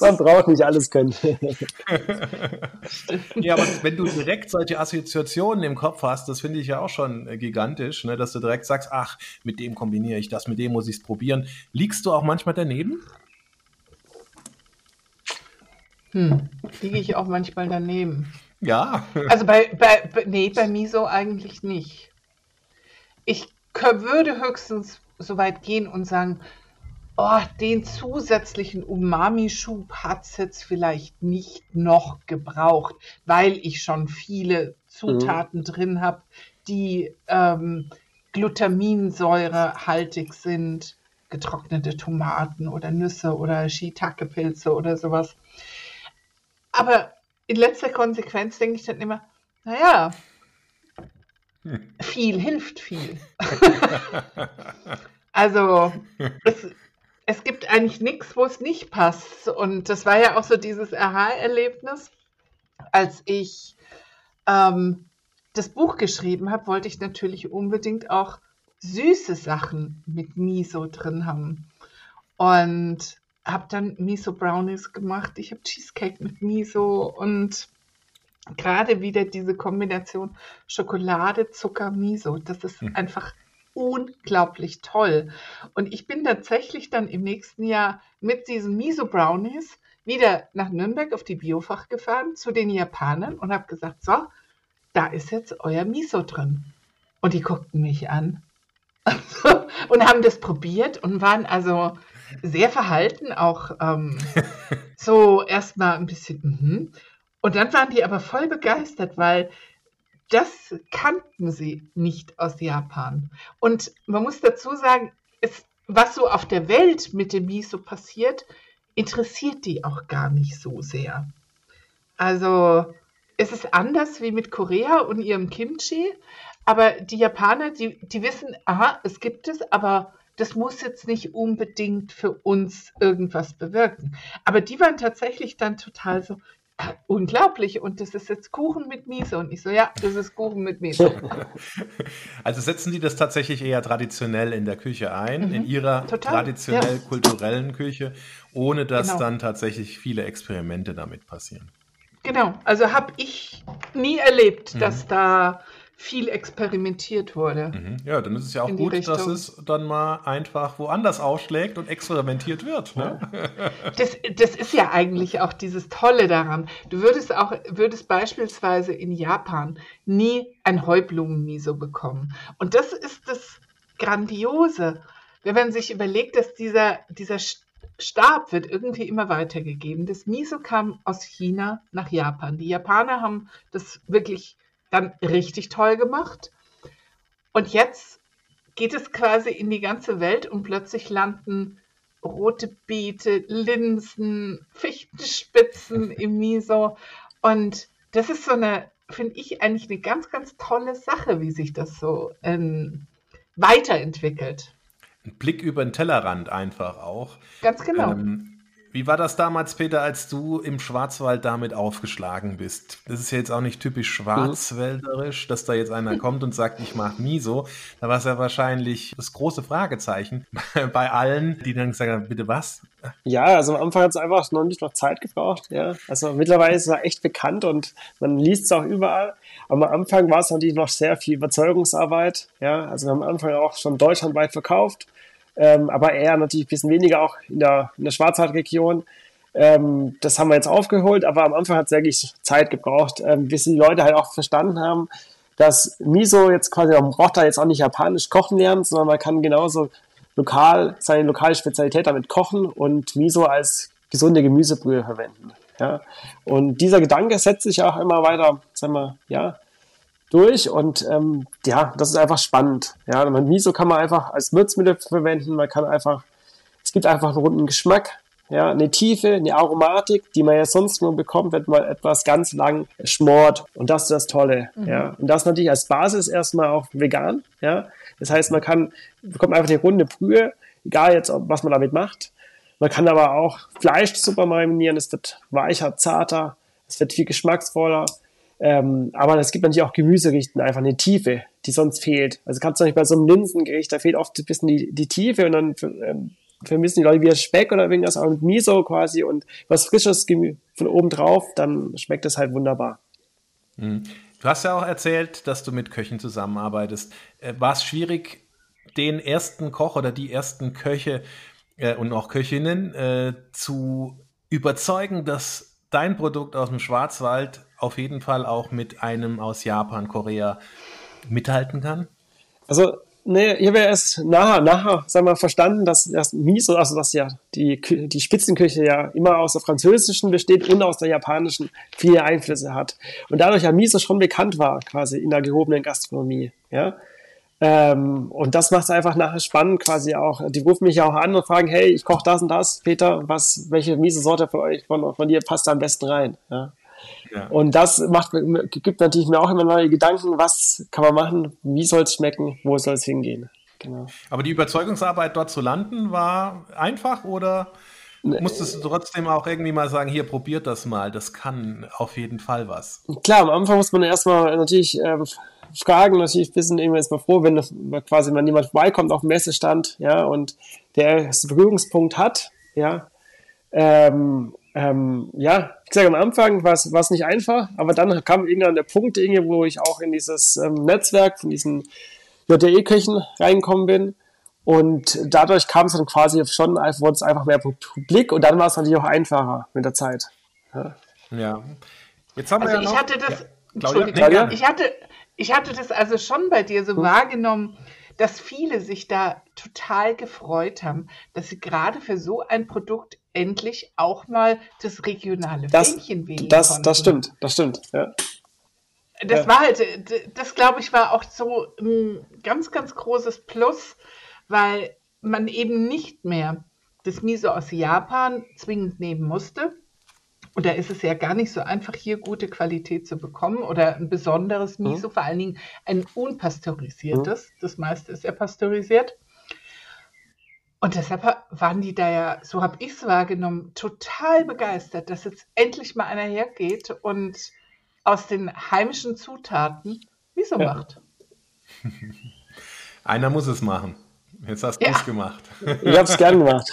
Speaker 2: man, braucht nicht alles können.
Speaker 3: ja, aber wenn du direkt solche Assoziationen im Kopf hast, das finde ich ja auch schon gigantisch, ne? dass du direkt sagst, ach, mit dem kombiniere ich das, mit dem muss ich es probieren. Liegst du auch manchmal daneben?
Speaker 4: Hm, liege ich auch manchmal daneben.
Speaker 3: Ja.
Speaker 4: Also bei, bei, nee, bei Miso eigentlich nicht. Ich würde höchstens so weit gehen und sagen, oh, den zusätzlichen Umami-Schub hat es jetzt vielleicht nicht noch gebraucht, weil ich schon viele Zutaten mhm. drin habe, die ähm, Glutaminsäurehaltig sind, getrocknete Tomaten oder Nüsse oder Shiitake-Pilze oder sowas. Aber in letzter Konsequenz denke ich dann immer, naja, viel hilft viel. also es, es gibt eigentlich nichts, wo es nicht passt. Und das war ja auch so dieses Aha-Erlebnis, als ich ähm, das Buch geschrieben habe, wollte ich natürlich unbedingt auch süße Sachen mit Miso drin haben. Und habe dann Miso Brownies gemacht. Ich habe Cheesecake mit Miso und gerade wieder diese Kombination Schokolade, Zucker, Miso. Das ist hm. einfach unglaublich toll. Und ich bin tatsächlich dann im nächsten Jahr mit diesen Miso Brownies wieder nach Nürnberg auf die Biofach gefahren zu den Japanern und habe gesagt, so, da ist jetzt euer Miso drin. Und die guckten mich an und haben das probiert und waren also sehr verhalten, auch ähm, so erstmal ein bisschen. Mm Und dann waren die aber voll begeistert, weil das kannten sie nicht aus Japan. Und man muss dazu sagen, es, was so auf der Welt mit dem Miso passiert, interessiert die auch gar nicht so sehr. Also es ist anders wie mit Korea und ihrem Kimchi, aber die Japaner, die, die wissen, aha, es gibt es, aber das muss jetzt nicht unbedingt für uns irgendwas bewirken. Aber die waren tatsächlich dann total so, äh, unglaublich. Und das ist jetzt Kuchen mit Miso. Und ich so, ja, das ist Kuchen mit Miso.
Speaker 3: Also setzen die das tatsächlich eher traditionell in der Küche ein, mhm. in ihrer Total, traditionell ja. kulturellen Küche, ohne dass genau. dann tatsächlich viele Experimente damit passieren.
Speaker 4: Genau, also habe ich nie erlebt, mhm. dass da viel experimentiert wurde.
Speaker 3: Mhm. Ja, dann ist es ja auch gut, dass es dann mal einfach woanders ausschlägt und experimentiert wird. Ne?
Speaker 4: Das, das ist ja eigentlich auch dieses Tolle daran. Du würdest auch, würdest beispielsweise in Japan nie ein Heublumen-Miso bekommen. Und das ist das Grandiose, wenn man sich überlegt, dass dieser, dieser Stab wird irgendwie immer weitergegeben. Das Miso kam aus China nach Japan. Die Japaner haben das wirklich dann richtig toll gemacht. Und jetzt geht es quasi in die ganze Welt und plötzlich landen rote Beete, Linsen, Fichtenspitzen im Miso. Und das ist so eine, finde ich, eigentlich eine ganz, ganz tolle Sache, wie sich das so ähm, weiterentwickelt.
Speaker 3: Ein Blick über den Tellerrand einfach auch.
Speaker 4: Ganz genau. Ähm,
Speaker 3: wie war das damals, Peter, als du im Schwarzwald damit aufgeschlagen bist? Das ist ja jetzt auch nicht typisch schwarzwälderisch, dass da jetzt einer kommt und sagt, ich mach Miso. Da war es ja wahrscheinlich das große Fragezeichen bei allen, die dann gesagt haben, bitte was?
Speaker 2: Ja, also am Anfang hat es einfach noch nicht noch Zeit gebraucht. Ja, also mittlerweile ist es echt bekannt und man liest es auch überall. Aber am Anfang war es natürlich noch sehr viel Überzeugungsarbeit. Ja, also wir haben am Anfang auch schon deutschlandweit verkauft ähm, aber eher natürlich ein bisschen weniger auch in der, in der Schwarzwaldregion. Ähm, das haben wir jetzt aufgeholt, aber am Anfang hat es wirklich Zeit gebraucht, ähm, bis die Leute halt auch verstanden haben, dass Miso jetzt quasi, man braucht da jetzt auch nicht japanisch kochen lernen, sondern man kann genauso lokal seine lokale Spezialität damit kochen und Miso als gesunde Gemüsebrühe verwenden. Ja? Und dieser Gedanke setzt sich auch immer weiter, sagen wir, ja, durch und ähm, ja, das ist einfach spannend. Ja, man, Miso kann man einfach als Würzmittel verwenden, man kann einfach, es gibt einfach einen runden Geschmack, ja, eine Tiefe, eine Aromatik, die man ja sonst nur bekommt, wenn man etwas ganz lang schmort. Und das ist das Tolle, mhm. ja. Und das natürlich als Basis erstmal auch vegan, ja. Das heißt, man kann, bekommt einfach die runde Brühe, egal jetzt, was man damit macht. Man kann aber auch Fleisch super marinieren, es wird weicher, zarter, es wird viel geschmacksvoller. Ähm, aber es gibt natürlich auch Gemüserichten, einfach eine Tiefe, die sonst fehlt. Also kannst du nicht bei so einem Linsengericht, da fehlt oft ein bisschen die, die Tiefe und dann ähm, vermissen die Leute wieder Speck oder irgendwas, aber mit Miso quasi und was frisches Gemüse von oben drauf, dann schmeckt es halt wunderbar.
Speaker 3: Mhm. Du hast ja auch erzählt, dass du mit Köchen zusammenarbeitest. Äh, war es schwierig, den ersten Koch oder die ersten Köche äh, und auch Köchinnen äh, zu überzeugen, dass dein Produkt aus dem Schwarzwald auf jeden Fall auch mit einem aus Japan, Korea mithalten kann?
Speaker 2: Also, nee, ich habe ja erst nachher, nachher, sagen wir, verstanden, dass das Miso, also dass ja die, die Spitzenküche ja immer aus der französischen besteht und aus der japanischen viele Einflüsse hat. Und dadurch ja Miso schon bekannt war, quasi in der gehobenen Gastronomie, ja. Ähm, und das macht es einfach nachher spannend quasi auch. Die rufen mich ja auch an und fragen, hey, ich koche das und das, Peter, was, welche miese Sorte von euch, von, von dir passt da am besten rein? Ja. Ja. Und das macht, gibt natürlich mir auch immer neue Gedanken, was kann man machen, wie soll es schmecken, wo soll es hingehen.
Speaker 3: Genau. Aber die Überzeugungsarbeit dort zu landen war einfach oder musstest du trotzdem auch irgendwie mal sagen, hier probiert das mal, das kann auf jeden Fall was?
Speaker 2: Klar, am Anfang muss man erstmal natürlich äh, fragen, natürlich wissen, irgendwann ist man froh, wenn quasi wenn jemand vorbeikommt auf dem Messestand, ja, und der Berührungspunkt hat, ja, ähm, ähm, ja, ich sage am Anfang war es nicht einfach, aber dann kam irgendwann der Punkt, wo ich auch in dieses ähm, Netzwerk von diesen JDE-Köchen reingekommen bin. Und dadurch kam es dann quasi schon, wurde es einfach mehr Publik und dann war es natürlich auch einfacher mit der Zeit.
Speaker 3: Ja. ja. Jetzt haben
Speaker 4: also
Speaker 3: wir ja
Speaker 4: ich hatte das, ja. Claudia? ich hatte, ich hatte das also schon bei dir so hm. wahrgenommen, dass viele sich da total gefreut haben, dass sie gerade für so ein Produkt endlich auch mal das regionale
Speaker 2: das, Fähnchen wählen das, konnten. Das stimmt, das stimmt, ja.
Speaker 4: Das ja. war halt, das glaube ich war auch so ein ganz, ganz großes Plus, weil man eben nicht mehr das Miso aus Japan zwingend nehmen musste. Und da ist es ja gar nicht so einfach, hier gute Qualität zu bekommen oder ein besonderes Miso, mhm. vor allen Dingen ein unpasteurisiertes. Mhm. Das meiste ist ja pasteurisiert. Und deshalb waren die da ja, so habe ich es wahrgenommen, total begeistert, dass jetzt endlich mal einer hergeht und aus den heimischen Zutaten Miso ja. macht.
Speaker 3: Einer muss es machen. Jetzt hast du es gemacht.
Speaker 2: Ich habe es gern gemacht.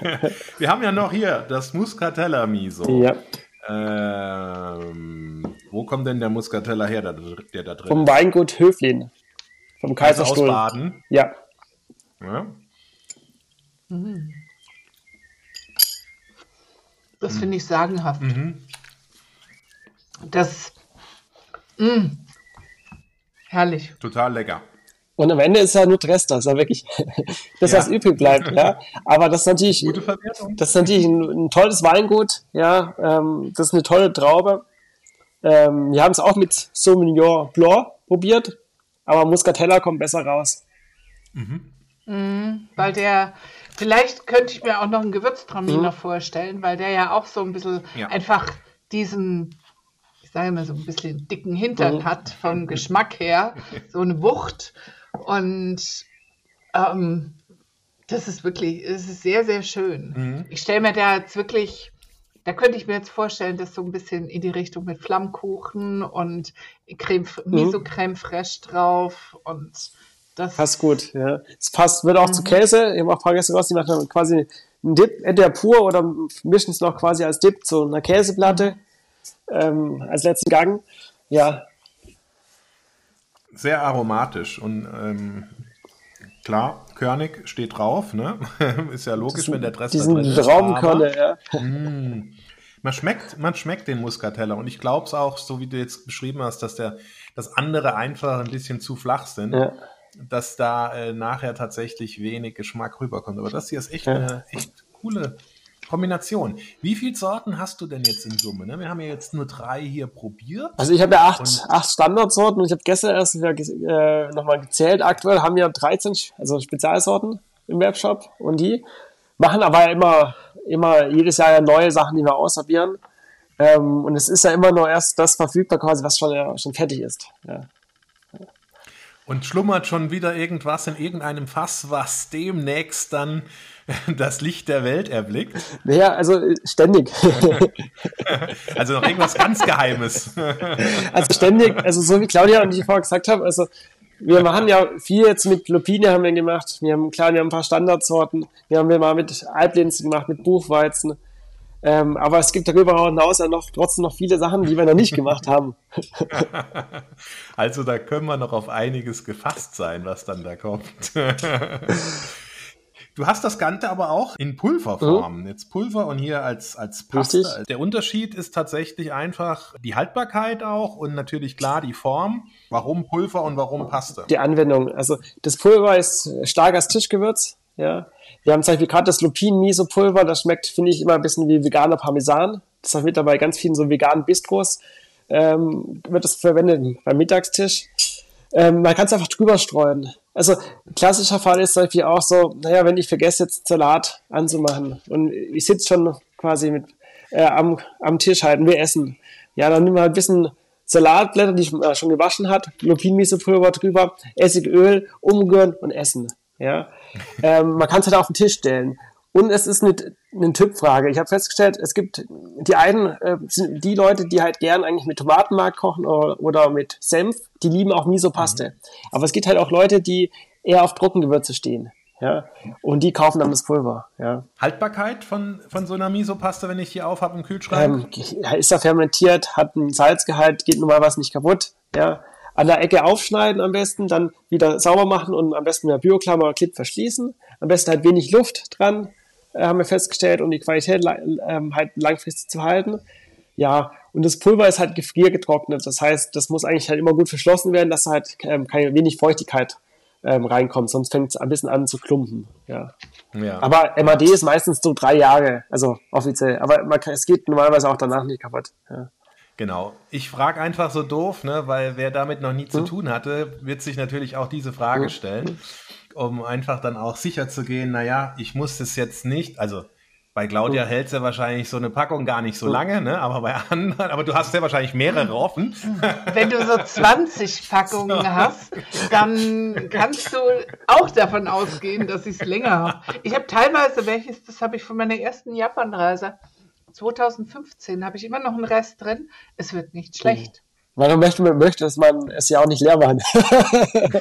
Speaker 3: Wir haben ja noch hier das Muscatella Miso.
Speaker 2: Ja.
Speaker 3: Ähm, wo kommt denn der Muscatella her, der, der da drin
Speaker 2: Vom Weingut Höflin. Vom Kaiserstuhl.
Speaker 3: Also aus Baden?
Speaker 2: Ja. ja.
Speaker 4: Das finde ich sagenhaft. Mhm. Das. Mh, mm, herrlich.
Speaker 3: Total lecker.
Speaker 2: Und am Ende ist ja nur das ist ja wirklich das, ja. was übrig bleibt. Ja. Aber das ist natürlich, das ist natürlich ein, ein tolles Weingut. Ja, ähm, das ist eine tolle Traube. Ähm, wir haben es auch mit Sauvignon Blanc probiert, aber Muscatella kommt besser raus.
Speaker 4: Mhm. Mhm, weil der, vielleicht könnte ich mir auch noch einen Gewürztraminer mhm. vorstellen, weil der ja auch so ein bisschen ja. einfach diesen, ich sage mal so ein bisschen dicken Hintern mhm. hat vom Geschmack her, so eine Wucht. Und ähm, das ist wirklich, es ist sehr, sehr schön. Mhm. Ich stelle mir da jetzt wirklich, da könnte ich mir jetzt vorstellen, dass so ein bisschen in die Richtung mit Flammkuchen und Creme, mhm. Miso-Creme fraiche drauf und das
Speaker 2: passt gut, ja. Es passt, wird auch mhm. zu Käse. Ich habe auch ein paar Gäste raus, die machen quasi einen Dip, entweder pur oder mischen es noch quasi als Dip zu einer Käseplatte ähm, als letzten Gang. Ja.
Speaker 3: Sehr aromatisch und ähm, klar, körnig steht drauf, ne? ist ja logisch, wenn der Dress
Speaker 2: diesen da drin ist. Traubenkörner, ja.
Speaker 3: Mm. Man schmeckt, man schmeckt den Muscatella und ich glaube es auch, so wie du jetzt beschrieben hast, dass der, dass andere einfach ein bisschen zu flach sind. Ja dass da äh, nachher tatsächlich wenig Geschmack rüberkommt. Aber das hier ist echt ja. eine echt coole Kombination. Wie viele Sorten hast du denn jetzt in Summe? Ne? Wir haben ja jetzt nur drei hier probiert.
Speaker 2: Also ich habe ja acht, acht Standardsorten und ich habe gestern erst äh, nochmal gezählt. Aktuell haben wir 13 also Spezialsorten im Webshop und die machen aber immer immer jedes Jahr ja neue Sachen, die wir ausprobieren. Ähm, und es ist ja immer nur erst das verfügbar quasi, was schon, ja, schon fertig ist. Ja.
Speaker 3: Und schlummert schon wieder irgendwas in irgendeinem Fass, was demnächst dann das Licht der Welt erblickt?
Speaker 2: Naja, also äh, ständig.
Speaker 3: also noch irgendwas ganz Geheimes.
Speaker 2: also ständig, also so wie Claudia und ich vorher gesagt haben, also wir machen ja viel jetzt mit Lupine haben wir gemacht. Wir haben, klar, wir haben ein paar Standardsorten. Wir haben wir mal mit Alplinsen gemacht, mit Buchweizen. Ähm, aber es gibt darüber hinaus ja noch, trotzdem noch viele Sachen, die wir noch nicht gemacht haben.
Speaker 3: also da können wir noch auf einiges gefasst sein, was dann da kommt. Du hast das Ganze aber auch in Pulverform. Mhm. Jetzt Pulver und hier als, als Paste. Richtig. Der Unterschied ist tatsächlich einfach die Haltbarkeit auch und natürlich klar die Form. Warum Pulver und warum Paste?
Speaker 2: Die Anwendung. Also das Pulver ist stark als Tischgewürz. Ja. Wir haben zum Beispiel gerade das Lupin-Miso-Pulver. Das schmeckt, finde ich, immer ein bisschen wie veganer Parmesan. Das ist mit dabei ganz vielen so veganen Bistros. Ähm, wird das verwendet beim Mittagstisch. Ähm, man kann es einfach drüber streuen. Also klassischer Fall ist zum Beispiel auch so, naja, wenn ich vergesse jetzt Salat anzumachen und ich sitze schon quasi mit äh, am, am Tisch halt und wir essen. Ja, dann nehmen wir halt ein bisschen Salatblätter, die man schon gewaschen hat, Lupinmiso-Pulver drüber, Essigöl, umrühren und essen. Ja, ähm, man kann es halt auf den Tisch stellen. Und es ist eine, eine Typfrage. Ich habe festgestellt, es gibt die einen, äh, sind die Leute, die halt gern eigentlich mit Tomatenmark kochen oder, oder mit Senf, die lieben auch Miso-Paste. Mhm. Aber es gibt halt auch Leute, die eher auf Trockengewürze stehen. Ja, und die kaufen dann das Pulver. Ja.
Speaker 3: Haltbarkeit von, von so einer Miso-Paste, wenn ich die auf habe im Kühlschrank?
Speaker 2: Ähm, ist ja fermentiert, hat einen Salzgehalt, geht normalerweise nicht kaputt. Ja, an der Ecke aufschneiden am besten, dann wieder sauber machen und am besten mit der Bioklammer Clip verschließen. Am besten halt wenig Luft dran, haben wir festgestellt, um die Qualität ähm, halt langfristig zu halten. Ja, und das Pulver ist halt gefriergetrocknet. Das heißt, das muss eigentlich halt immer gut verschlossen werden, dass halt ähm, keine wenig Feuchtigkeit ähm, reinkommt, sonst fängt es ein bisschen an zu klumpen. Ja. ja. Aber MAD ist meistens so drei Jahre, also offiziell. Aber man kann, es geht normalerweise auch danach nicht kaputt. Ja.
Speaker 3: Genau. Ich frage einfach so doof, ne, weil wer damit noch nie hm. zu tun hatte, wird sich natürlich auch diese Frage hm. stellen um einfach dann auch sicher zu gehen, naja, ich muss das jetzt nicht, also bei Claudia mhm. hält ja wahrscheinlich so eine Packung gar nicht so mhm. lange, ne? aber bei anderen, aber du hast ja wahrscheinlich mehrere offen.
Speaker 4: Wenn du so 20 Packungen so. hast, dann kannst du auch davon ausgehen, dass ich es länger habe. Ich habe teilweise welches, das habe ich von meiner ersten Japanreise 2015, habe ich immer noch einen Rest drin. Es wird nicht schlecht.
Speaker 2: Man möchte, möchte, dass man es ja auch nicht leer machen.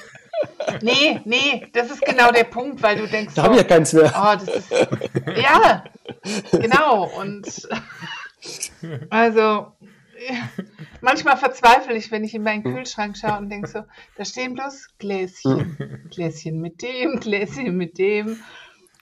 Speaker 4: Nee, nee, das ist genau der Punkt, weil du denkst.
Speaker 2: Da so, habe ich ja keins mehr.
Speaker 4: Oh, das ist, ja, genau. Und also manchmal verzweifle ich, wenn ich in meinen Kühlschrank schaue und denke so, da stehen bloß Gläschen. Gläschen mit dem, Gläschen mit dem.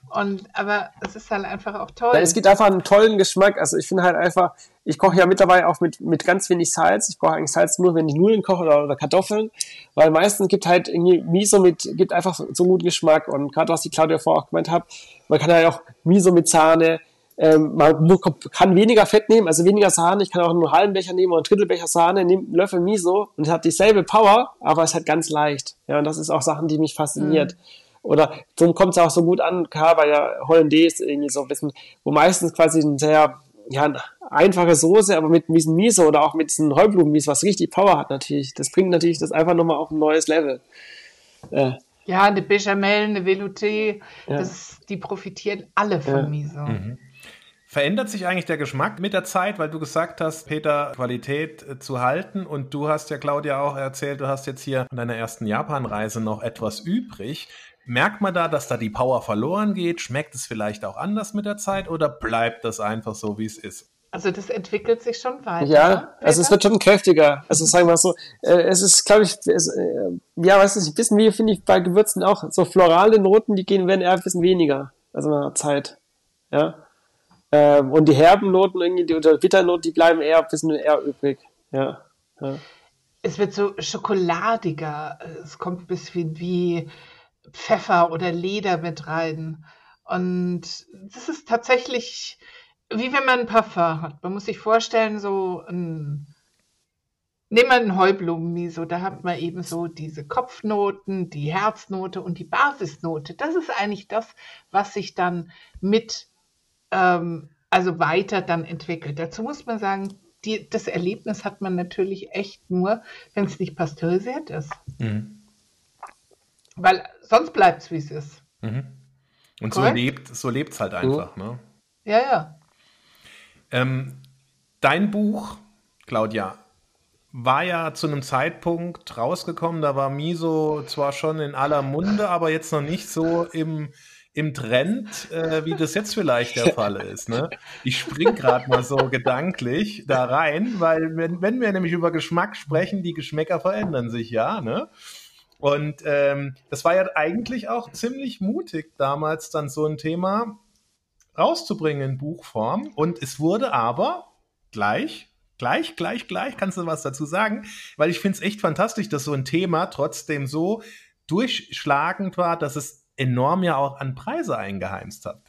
Speaker 4: Und aber es ist halt einfach auch toll.
Speaker 2: Ja, es gibt einfach einen tollen Geschmack. Also ich finde halt einfach, ich koche ja mittlerweile auch mit, mit ganz wenig Salz. Ich brauche eigentlich Salz nur, wenn ich Nudeln koche oder, oder Kartoffeln. Weil meistens gibt halt irgendwie Miso mit, gibt einfach so einen guten Geschmack. Und gerade was die Claudia vorher auch gemeint hat, man kann ja auch Miso mit Sahne, ähm, man kann weniger Fett nehmen, also weniger Sahne. Ich kann auch nur einen halben Becher nehmen oder einen Drittelbecher Sahne, nehme einen Löffel Miso und es hat dieselbe Power, aber es hat ganz leicht. Ja, und das ist auch Sachen, die mich fasziniert. Mhm. Oder so kommt es auch so gut an, klar, weil ja Hollandaise irgendwie so ein bisschen, wo meistens quasi ein sehr ja, eine einfache Soße, aber mit diesem Miso oder auch mit diesem Heublumenmiso, was richtig Power hat natürlich. Das bringt natürlich das einfach nochmal auf ein neues Level.
Speaker 4: Äh, ja, eine Bechamel, eine Velouté, ja. das, die profitieren alle von ja. Miso. Mhm.
Speaker 3: Verändert sich eigentlich der Geschmack mit der Zeit, weil du gesagt hast, Peter, Qualität äh, zu halten und du hast ja, Claudia, auch erzählt, du hast jetzt hier an deiner ersten Japanreise noch etwas übrig. Merkt man da, dass da die Power verloren geht? Schmeckt es vielleicht auch anders mit der Zeit oder bleibt das einfach so, wie es ist?
Speaker 4: Also das entwickelt sich schon weiter.
Speaker 2: Ja, ne, also es wird schon kräftiger. Also sagen wir so, äh, es ist, glaube ich, es, äh, ja, weiß nicht, ein bisschen wie finde ich bei Gewürzen auch. So florale Noten, die gehen werden eher ein bisschen weniger. Also mit der Zeit. Ja. Ähm, und die herben Noten irgendwie, die oder Bitternoten, die bleiben eher ein bisschen eher übrig. Ja. ja.
Speaker 4: Es wird so schokoladiger. Es kommt ein bisschen wie Pfeffer oder Leder mit rein. Und das ist tatsächlich wie wenn man ein Parfum hat. Man muss sich vorstellen, so ein, nehmen wir einen Heublumenmiso, da hat man eben so diese Kopfnoten, die Herznote und die Basisnote. Das ist eigentlich das, was sich dann mit ähm, also weiter dann entwickelt. Dazu muss man sagen, die, das Erlebnis hat man natürlich echt nur, wenn es nicht pasteurisiert ist. Mhm. Weil sonst bleibt es, wie es ist. Mhm.
Speaker 3: Und Correct? so lebt so es halt einfach. Ne?
Speaker 4: Ja, ja.
Speaker 3: Ähm, dein Buch, Claudia, war ja zu einem Zeitpunkt rausgekommen, da war Miso zwar schon in aller Munde, aber jetzt noch nicht so im, im Trend, äh, wie das jetzt vielleicht der Fall ist. Ne? Ich spring gerade mal so gedanklich da rein, weil wenn, wenn wir nämlich über Geschmack sprechen, die Geschmäcker verändern sich ja. Ne? Und ähm, das war ja eigentlich auch ziemlich mutig, damals dann so ein Thema rauszubringen in Buchform. Und es wurde aber gleich Gleich, gleich, gleich. Kannst du was dazu sagen? Weil ich finde es echt fantastisch, dass so ein Thema trotzdem so durchschlagend war, dass es enorm ja auch an Preise eingeheimst hat.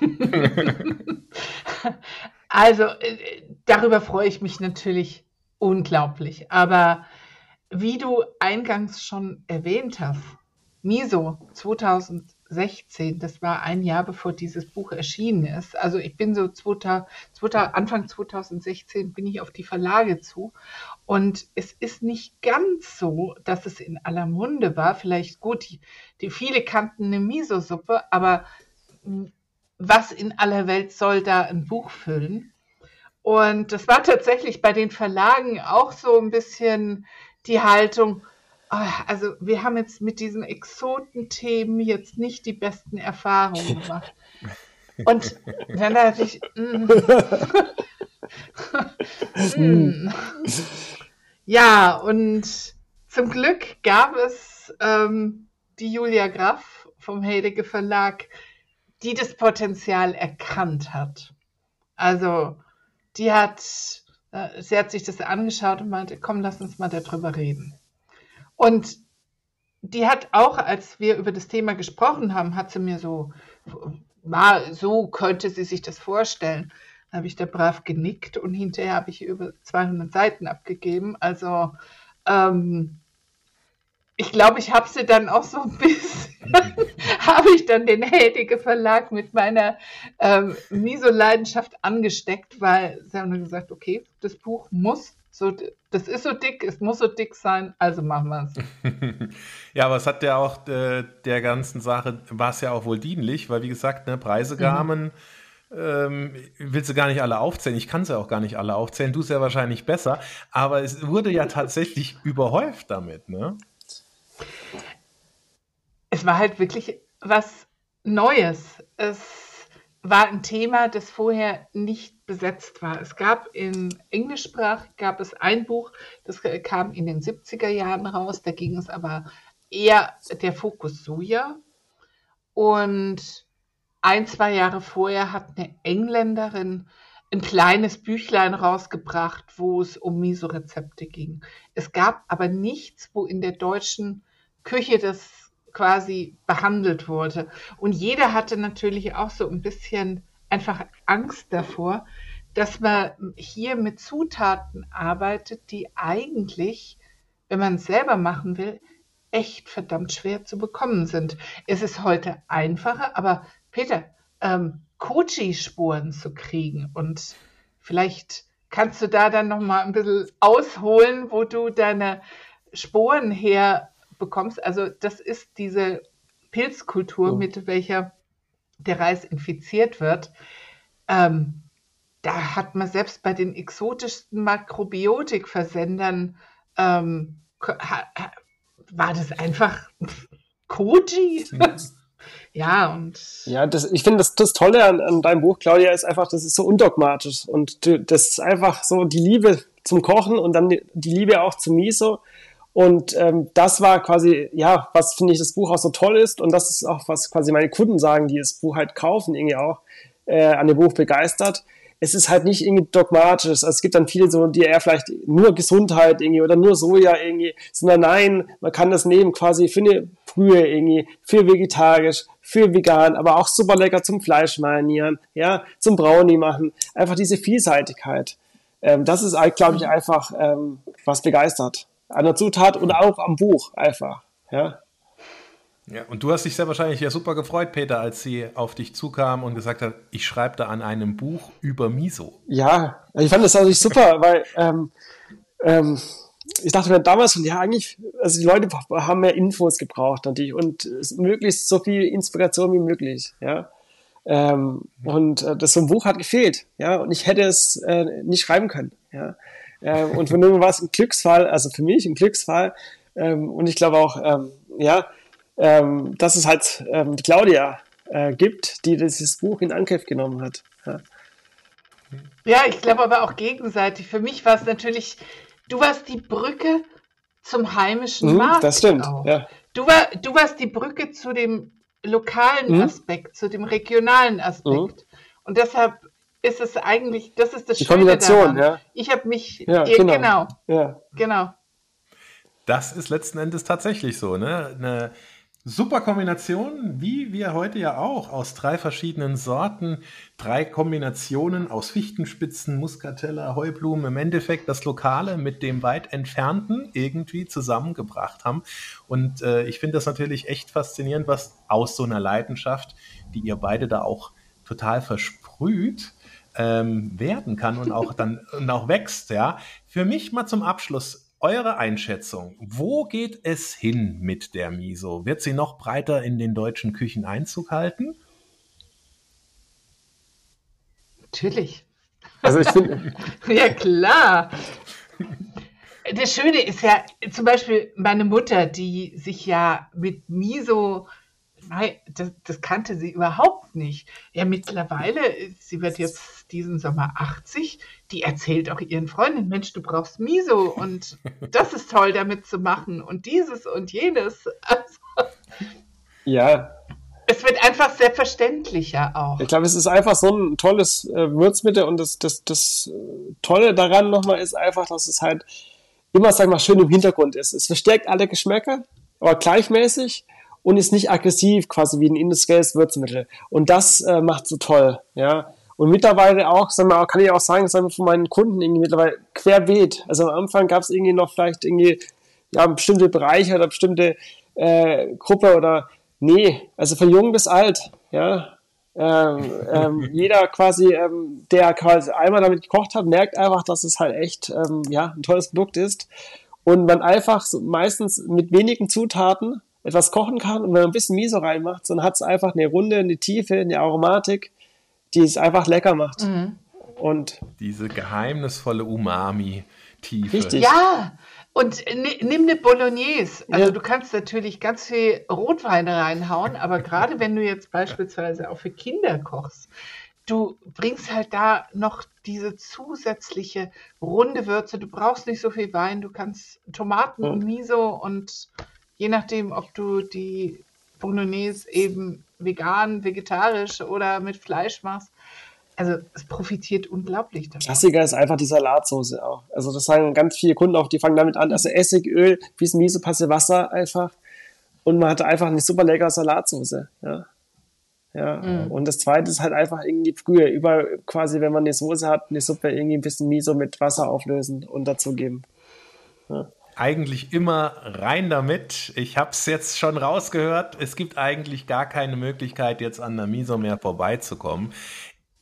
Speaker 4: also, äh, darüber freue ich mich natürlich unglaublich. Aber wie du eingangs schon erwähnt hast, Miso 2000 16, das war ein Jahr bevor dieses Buch erschienen ist. Also ich bin so 2000, Anfang 2016 bin ich auf die Verlage zu und es ist nicht ganz so, dass es in aller Munde war. Vielleicht gut, die, die viele kannten eine Miso-Suppe, aber hm, was in aller Welt soll da ein Buch füllen? Und das war tatsächlich bei den Verlagen auch so ein bisschen die Haltung, Ah, also wir haben jetzt mit diesen Exotenthemen jetzt nicht die besten Erfahrungen gemacht. Und dann dachte ich, mm, mm. ja, und zum Glück gab es ähm, die Julia Graf vom Heidegger Verlag, die das Potenzial erkannt hat. Also die hat, sie hat sich das angeschaut und meinte, komm, lass uns mal darüber reden. Und die hat auch, als wir über das Thema gesprochen haben, hat sie mir so, mal so könnte sie sich das vorstellen. Da habe ich da brav genickt und hinterher habe ich über 200 Seiten abgegeben. Also ähm, ich glaube, ich habe sie dann auch so ein bisschen, habe ich dann den Hedige Verlag mit meiner ähm, Miso-Leidenschaft angesteckt, weil sie haben gesagt, okay, das Buch muss so, das ist so dick, es muss so dick sein, also machen wir es.
Speaker 3: ja, aber es hat ja auch äh, der ganzen Sache, war es ja auch wohl dienlich, weil wie gesagt, ne, Preisegaben, mhm. ähm, willst du gar nicht alle aufzählen. Ich kann sie ja auch gar nicht alle aufzählen, du es ja wahrscheinlich besser, aber es wurde ja tatsächlich überhäuft damit, ne?
Speaker 4: Es war halt wirklich was Neues. Es war ein Thema, das vorher nicht besetzt war. Es gab in Englischsprach gab es ein Buch, das kam in den 70er Jahren raus, da ging es aber eher der Fokus Soja. Und ein, zwei Jahre vorher hat eine Engländerin ein kleines Büchlein rausgebracht, wo es um Miso-Rezepte ging. Es gab aber nichts, wo in der deutschen Küche das quasi behandelt wurde. Und jeder hatte natürlich auch so ein bisschen einfach Angst davor, dass man hier mit Zutaten arbeitet, die eigentlich, wenn man es selber machen will, echt verdammt schwer zu bekommen sind. Es ist heute einfacher, aber Peter, ähm, Kochi-Spuren zu kriegen und vielleicht kannst du da dann noch mal ein bisschen ausholen, wo du deine Sporen her bekommst. Also das ist diese Pilzkultur, oh. mit welcher der Reis infiziert wird. Ähm, da hat man selbst bei den exotischsten Makrobiotikversendern ähm, war das einfach Koji. ja, und.
Speaker 2: Ja, das, ich finde, das, das Tolle an, an deinem Buch, Claudia, ist einfach, das ist so undogmatisch. Und das ist einfach so die Liebe zum Kochen und dann die, Liebe auch zum Miso. Und ähm, das war quasi, ja, was finde ich das Buch auch so toll ist. Und das ist auch, was quasi meine Kunden sagen, die das Buch halt kaufen, irgendwie auch äh, an dem Buch begeistert. Es ist halt nicht irgendwie dogmatisch. Also es gibt dann viele so, die eher vielleicht nur Gesundheit irgendwie oder nur Soja irgendwie, sondern nein, man kann das nehmen quasi für eine Brühe irgendwie, für vegetarisch, für vegan, aber auch super lecker zum Fleisch marinieren, ja, zum Brownie machen. Einfach diese Vielseitigkeit. Ähm, das ist, glaube ich, einfach ähm, was begeistert an der Zutat und auch am Buch einfach. Ja.
Speaker 3: Ja, und du hast dich sehr wahrscheinlich ja super gefreut, Peter, als sie auf dich zukam und gesagt hat, ich schreibe da an einem Buch über Miso.
Speaker 2: Ja, ich fand das natürlich super, weil ähm, ähm, ich dachte mir damals schon, ja, eigentlich, also die Leute haben mehr Infos gebraucht natürlich und möglichst so viel Inspiration wie möglich, ja. Ähm, und äh, das so ein Buch hat gefehlt, ja, und ich hätte es äh, nicht schreiben können, ja. Ähm, und von dem war es ein Glücksfall, also für mich ein Glücksfall. Ähm, und ich glaube auch, ähm, ja, ähm, dass es halt ähm, Claudia äh, gibt, die dieses Buch in Angriff genommen hat. Ja,
Speaker 4: ja ich glaube aber auch gegenseitig. Für mich war es natürlich, du warst die Brücke zum heimischen mhm, Markt.
Speaker 2: Das stimmt, ja.
Speaker 4: Du, war, du warst die Brücke zu dem lokalen mhm. Aspekt, zu dem regionalen Aspekt. Mhm. Und deshalb ist es eigentlich, das ist das
Speaker 2: Die Schöne Kombination, daran.
Speaker 4: ja. Ich habe mich,
Speaker 2: ja,
Speaker 4: ihr, genau, genau,
Speaker 2: ja.
Speaker 4: genau.
Speaker 3: Das ist letzten Endes tatsächlich so, ne? Eine super Kombination, wie wir heute ja auch, aus drei verschiedenen Sorten, drei Kombinationen aus Fichtenspitzen, Muscatella, Heublumen, im Endeffekt das Lokale mit dem weit entfernten irgendwie zusammengebracht haben. Und äh, ich finde das natürlich echt faszinierend, was aus so einer Leidenschaft, die ihr beide da auch total versprüht, ähm, werden kann und auch dann und auch wächst, ja. Für mich mal zum Abschluss eure Einschätzung. Wo geht es hin mit der Miso? Wird sie noch breiter in den deutschen Küchen Einzug halten?
Speaker 4: Natürlich.
Speaker 2: Also ich finde.
Speaker 4: ja, klar. Das Schöne ist ja zum Beispiel meine Mutter, die sich ja mit Miso Nein, das, das, kannte sie überhaupt nicht. Ja, mittlerweile, sie wird jetzt diesen Sommer 80, die erzählt auch ihren Freundinnen, Mensch, du brauchst Miso und das ist toll damit zu machen und dieses und jenes. Also,
Speaker 2: ja.
Speaker 4: Es wird einfach selbstverständlicher auch.
Speaker 2: Ich glaube, es ist einfach so ein tolles äh, Würzmittel und das, das, das Tolle daran nochmal ist einfach, dass es halt immer, sag mal, schön im Hintergrund ist. Es verstärkt alle Geschmäcker, aber gleichmäßig und ist nicht aggressiv, quasi wie ein industrielles Würzmittel. Und das äh, macht so toll, ja. Und mittlerweile auch, sagen wir, kann ich auch sagen, sagen wir von meinen Kunden irgendwie mittlerweile querbeet. Also am Anfang gab es irgendwie noch vielleicht irgendwie ja, bestimmte Bereiche oder bestimmte äh, Gruppe oder nee, also von jung bis alt, ja. Ähm, ähm, jeder quasi, ähm, der quasi einmal damit gekocht hat, merkt einfach, dass es halt echt ähm, ja, ein tolles Produkt ist. Und man einfach so meistens mit wenigen Zutaten etwas kochen kann und wenn man ein bisschen Miso reinmacht, dann hat es einfach eine Runde, eine Tiefe, eine Aromatik, die es einfach lecker macht. Mhm. Und
Speaker 3: diese geheimnisvolle Umami-Tiefe.
Speaker 4: Richtig. Ja, und nimm eine Bolognese. Also ja. du kannst natürlich ganz viel Rotwein reinhauen, aber gerade wenn du jetzt beispielsweise auch für Kinder kochst, du bringst halt da noch diese zusätzliche runde Würze. Du brauchst nicht so viel Wein, du kannst Tomaten und Miso und je nachdem, ob du die Bolognese eben vegan, vegetarisch oder mit Fleisch machst. Also es profitiert unglaublich
Speaker 2: davon. Klassiker ist einfach die Salatsauce auch. Also das sagen ganz viele Kunden auch, die fangen damit an. Also Essig, Öl, bisschen miese Passe Wasser einfach. Und man hat einfach eine super leckere Salatsauce. Ja. Ja, mm. und das zweite ist halt einfach irgendwie früher, über quasi, wenn man eine Soße hat, eine Suppe irgendwie ein bisschen Miso mit Wasser auflösen und dazugeben.
Speaker 3: Ja eigentlich immer rein damit. Ich habe es jetzt schon rausgehört. Es gibt eigentlich gar keine Möglichkeit, jetzt an der Miso mehr vorbeizukommen.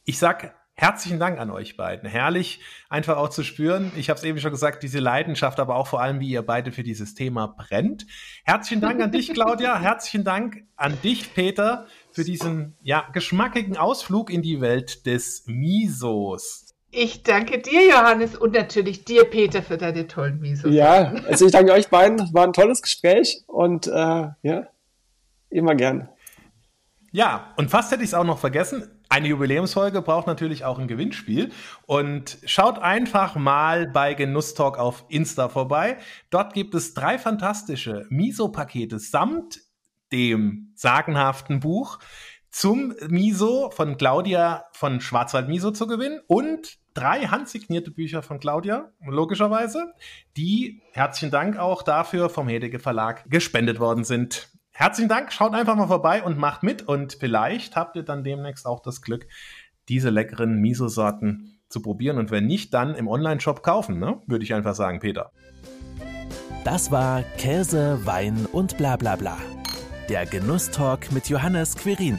Speaker 3: Ich sag herzlichen Dank an euch beiden. Herrlich, einfach auch zu spüren. Ich habe es eben schon gesagt, diese Leidenschaft, aber auch vor allem, wie ihr beide für dieses Thema brennt. Herzlichen Dank an dich, Claudia. Herzlichen Dank an dich, Peter, für diesen ja geschmackigen Ausflug in die Welt des Misos.
Speaker 4: Ich danke dir, Johannes, und natürlich dir, Peter, für deine tollen Misos.
Speaker 2: Ja, also ich danke euch beiden. War ein tolles Gespräch und äh, ja, immer gern.
Speaker 3: Ja, und fast hätte ich es auch noch vergessen. Eine Jubiläumsfolge braucht natürlich auch ein Gewinnspiel. Und schaut einfach mal bei Genuss Talk auf Insta vorbei. Dort gibt es drei fantastische Miso-Pakete samt dem sagenhaften Buch zum Miso von Claudia von Schwarzwald Miso zu gewinnen und drei handsignierte Bücher von Claudia, logischerweise, die, herzlichen Dank auch dafür, vom Hedege Verlag gespendet worden sind. Herzlichen Dank, schaut einfach mal vorbei und macht mit und vielleicht habt ihr dann demnächst auch das Glück, diese leckeren Miso-Sorten zu probieren und wenn nicht, dann im Online-Shop kaufen, ne? würde ich einfach sagen, Peter.
Speaker 1: Das war Käse, Wein und bla bla bla Der Genusstalk mit Johannes Quirin.